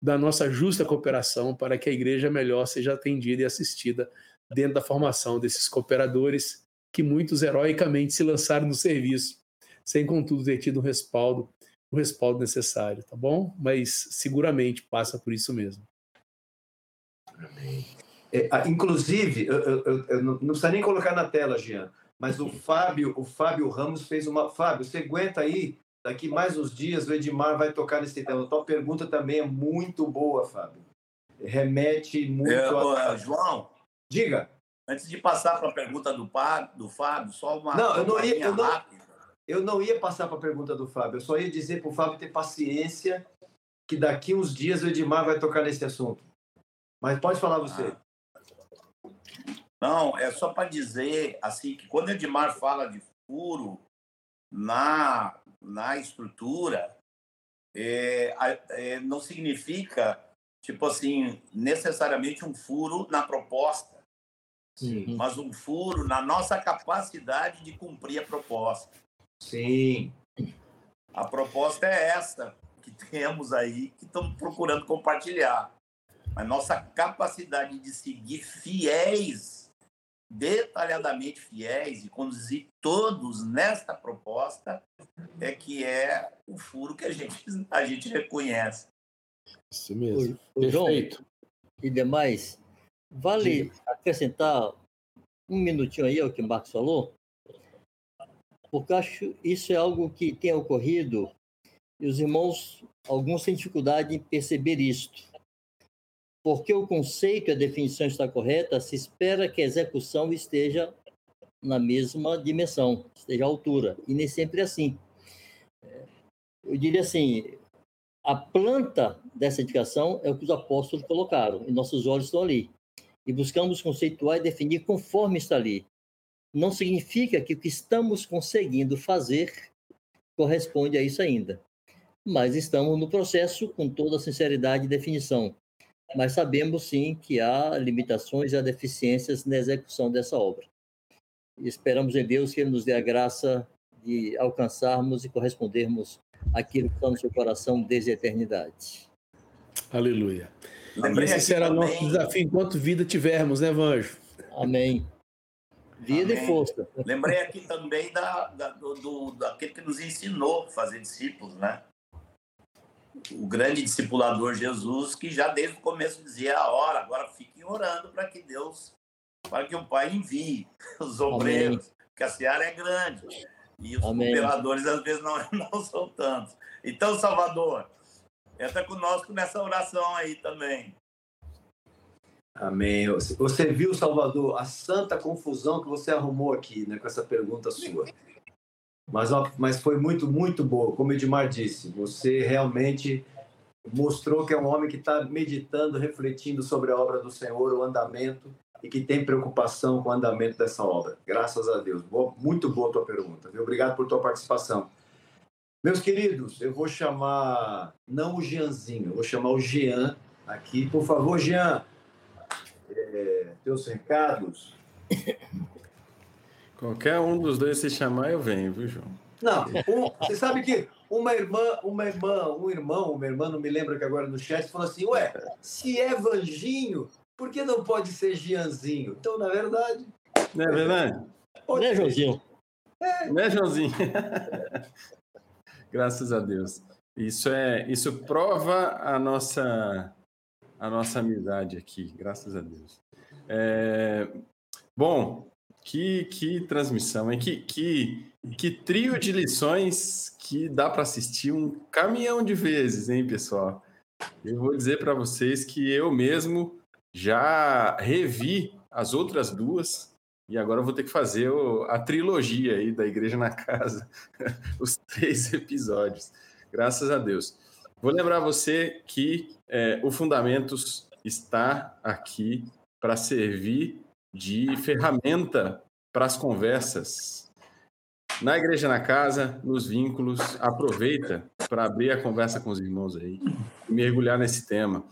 da nossa justa cooperação para que a igreja melhor seja atendida e assistida dentro da formação desses cooperadores que muitos heroicamente se lançaram no serviço, sem contudo ter tido um respaldo, o respaldo necessário, tá bom? Mas seguramente passa por isso mesmo. É, ah, inclusive, eu, eu, eu, não precisa nem colocar na tela, Jean, mas o Fábio, o Fábio Ramos fez uma. Fábio, você aguenta aí? Daqui mais uns dias o Edmar vai tocar nesse tema. A tua pergunta também é muito boa, Fábio. Remete muito é, a... João. Diga. Antes de passar para a pergunta do, do Fábio, só uma. Não, eu não ia. Eu não, eu não ia passar para a pergunta do Fábio. Eu só ia dizer para o Fábio ter paciência, que daqui uns dias o Edmar vai tocar nesse assunto. Mas pode falar você. Ah. Não, é só para dizer assim que quando o Edmar fala de furo na, na estrutura, é, é, não significa, tipo assim, necessariamente um furo na proposta, Sim. mas um furo na nossa capacidade de cumprir a proposta. Sim. A proposta é essa que temos aí, que estamos procurando compartilhar. Mas nossa capacidade de seguir fiéis, detalhadamente fiéis e conduzir todos nesta proposta é que é o furo que a gente, a gente reconhece. Isso mesmo. O, o João, e demais, vale acrescentar um minutinho aí ao que o Marcos falou? Porque acho isso é algo que tem ocorrido e os irmãos, alguns têm dificuldade em perceber isto porque o conceito e a definição está correta, se espera que a execução esteja na mesma dimensão, esteja à altura, e nem sempre é assim. Eu diria assim, a planta dessa indicação é o que os apóstolos colocaram, e nossos olhos estão ali. E buscamos conceituar e definir conforme está ali. Não significa que o que estamos conseguindo fazer corresponde a isso ainda. Mas estamos no processo com toda a sinceridade e definição mas sabemos sim que há limitações e há deficiências na execução dessa obra. E esperamos em Deus que Ele nos dê a graça de alcançarmos e correspondermos aquilo que está no seu coração desde a eternidade. Aleluia. Lembrei Esse será também... nosso desafio enquanto vida tivermos, né, Vanjo? Amém. Vida Amém. e força. Lembrei aqui também da, da, do, do, daquele que nos ensinou a fazer discípulos, né? O grande discipulador Jesus, que já desde o começo dizia a hora, agora fiquem orando para que Deus, para que o Pai envie os obreiros, Amém. que a seara é grande. E os Amém. cooperadores às vezes não, não são tantos. Então, Salvador, entra conosco nessa oração aí também. Amém. Você viu, Salvador, a santa confusão que você arrumou aqui, né, com essa pergunta sua. Mas, mas foi muito, muito boa. Como o Edmar disse, você realmente mostrou que é um homem que está meditando, refletindo sobre a obra do Senhor, o andamento, e que tem preocupação com o andamento dessa obra. Graças a Deus. Boa, muito boa a tua pergunta. Viu? Obrigado por tua participação. Meus queridos, eu vou chamar, não o Jeanzinho, eu vou chamar o Jean aqui. Por favor, Jean, é, teus recados. Qualquer um dos dois se chamar, eu venho, viu, João? Não, um, você sabe que uma irmã, uma irmã, um irmão, uma irmã, não me lembro que agora no chat, falou assim: Ué, se é Vanginho, por que não pode ser Gianzinho? Então, na verdade. Não é verdade? Pode né, Joãozinho? Né, Joãozinho? Graças a Deus. Isso é, isso prova a nossa a nossa amizade aqui, graças a Deus. É, bom, que, que transmissão, hein? Que, que, que trio de lições que dá para assistir um caminhão de vezes, hein, pessoal? Eu vou dizer para vocês que eu mesmo já revi as outras duas e agora eu vou ter que fazer a trilogia aí da Igreja na Casa, os três episódios. Graças a Deus. Vou lembrar você que é, o Fundamentos está aqui para servir de ferramenta para as conversas. Na Igreja na Casa, nos vínculos, aproveita para abrir a conversa com os irmãos aí e mergulhar nesse tema.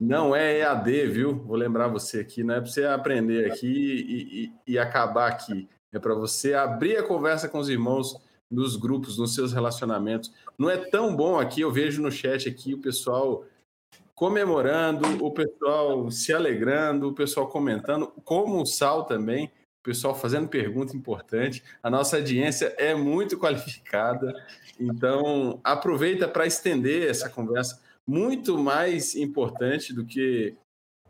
Não é EAD, viu? Vou lembrar você aqui, não é para você aprender aqui e, e, e acabar aqui. É para você abrir a conversa com os irmãos nos grupos, nos seus relacionamentos. Não é tão bom aqui, eu vejo no chat aqui o pessoal comemorando, o pessoal se alegrando, o pessoal comentando, como o Sal também, o pessoal fazendo pergunta importante. A nossa audiência é muito qualificada, então aproveita para estender essa conversa muito mais importante do que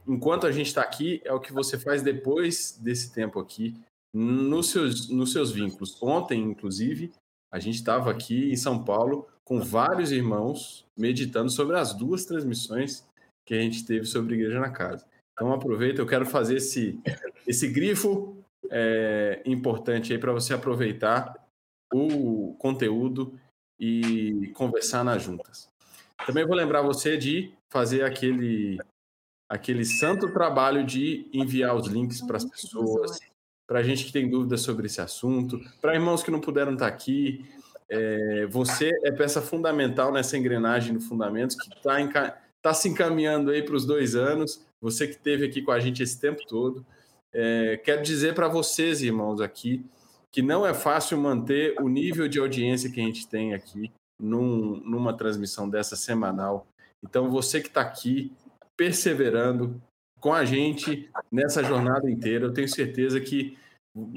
enquanto a gente está aqui, é o que você faz depois desse tempo aqui, nos seus, nos seus vínculos. Ontem, inclusive, a gente estava aqui em São Paulo com vários irmãos meditando sobre as duas transmissões que a gente teve sobre Igreja na Casa. Então, aproveita, eu quero fazer esse, esse grifo é, importante aí para você aproveitar o conteúdo e conversar nas juntas. Também vou lembrar você de fazer aquele, aquele santo trabalho de enviar os links para as pessoas, para gente que tem dúvidas sobre esse assunto, para irmãos que não puderam estar tá aqui. É, você é peça fundamental nessa engrenagem do Fundamentos que está tá se encaminhando aí para os dois anos. Você que esteve aqui com a gente esse tempo todo. É, quero dizer para vocês, irmãos, aqui, que não é fácil manter o nível de audiência que a gente tem aqui num, numa transmissão dessa semanal. Então, você que está aqui perseverando com a gente nessa jornada inteira, eu tenho certeza que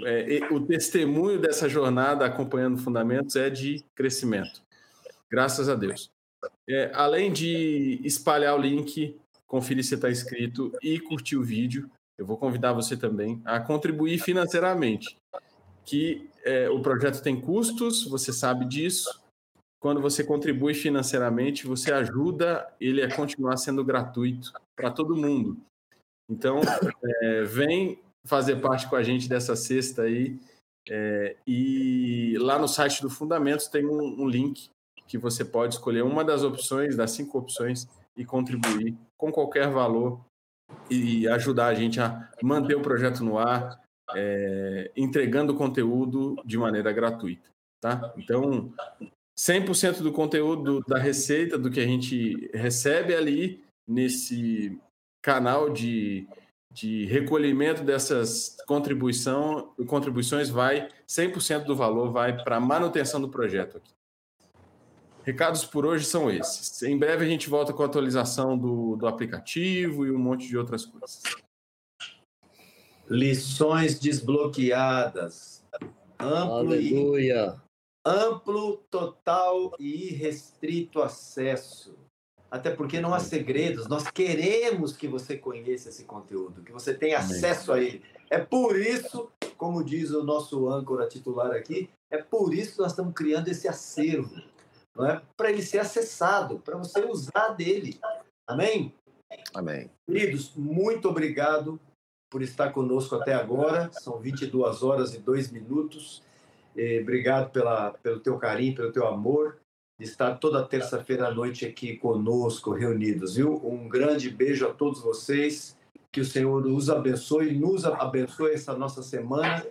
é, o testemunho dessa jornada acompanhando fundamentos é de crescimento. Graças a Deus. É, além de espalhar o link, conferir se está inscrito e curtir o vídeo, eu vou convidar você também a contribuir financeiramente. Que é, o projeto tem custos, você sabe disso, quando você contribui financeiramente, você ajuda ele a continuar sendo gratuito para todo mundo. Então, é, vem fazer parte com a gente dessa sexta aí. É, e lá no site do Fundamentos tem um, um, link que você pode escolher uma das opções, das cinco opções, e contribuir com qualquer valor e ajudar a gente a manter o projeto no ar, é, entregando conteúdo de maneira gratuita. Tá? Então, 100% do conteúdo da receita, do que a gente recebe ali nesse canal de, de recolhimento dessas contribuição, contribuições, vai 100% do valor vai para a manutenção do projeto aqui. Recados por hoje são esses. Em breve a gente volta com a atualização do, do aplicativo e um monte de outras coisas. Lições desbloqueadas. Amplo Aleluia. E amplo, total e irrestrito acesso. Até porque não há segredos, nós queremos que você conheça esse conteúdo, que você tenha acesso a ele. É por isso, como diz o nosso âncora titular aqui, é por isso que nós estamos criando esse acervo, não é? Para ele ser acessado, para você usar dele. Amém? Amém. Queridos, muito obrigado por estar conosco até agora. São 22 horas e 2 minutos. Eh, obrigado pela, pelo teu carinho, pelo teu amor, de estar toda terça-feira à noite aqui conosco, reunidos, viu? Um grande beijo a todos vocês, que o Senhor os abençoe, nos abençoe essa nossa semana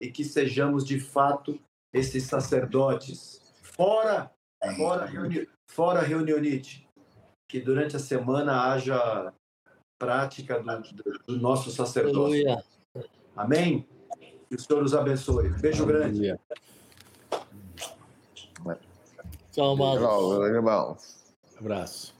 e que sejamos de fato esses sacerdotes. Fora, fora, reuni fora reunionite, que durante a semana haja prática do, do nosso sacerdócio. Amém? Que o Senhor os abençoe. Beijo grande. Tchau, Tchau, irmão. Abraço.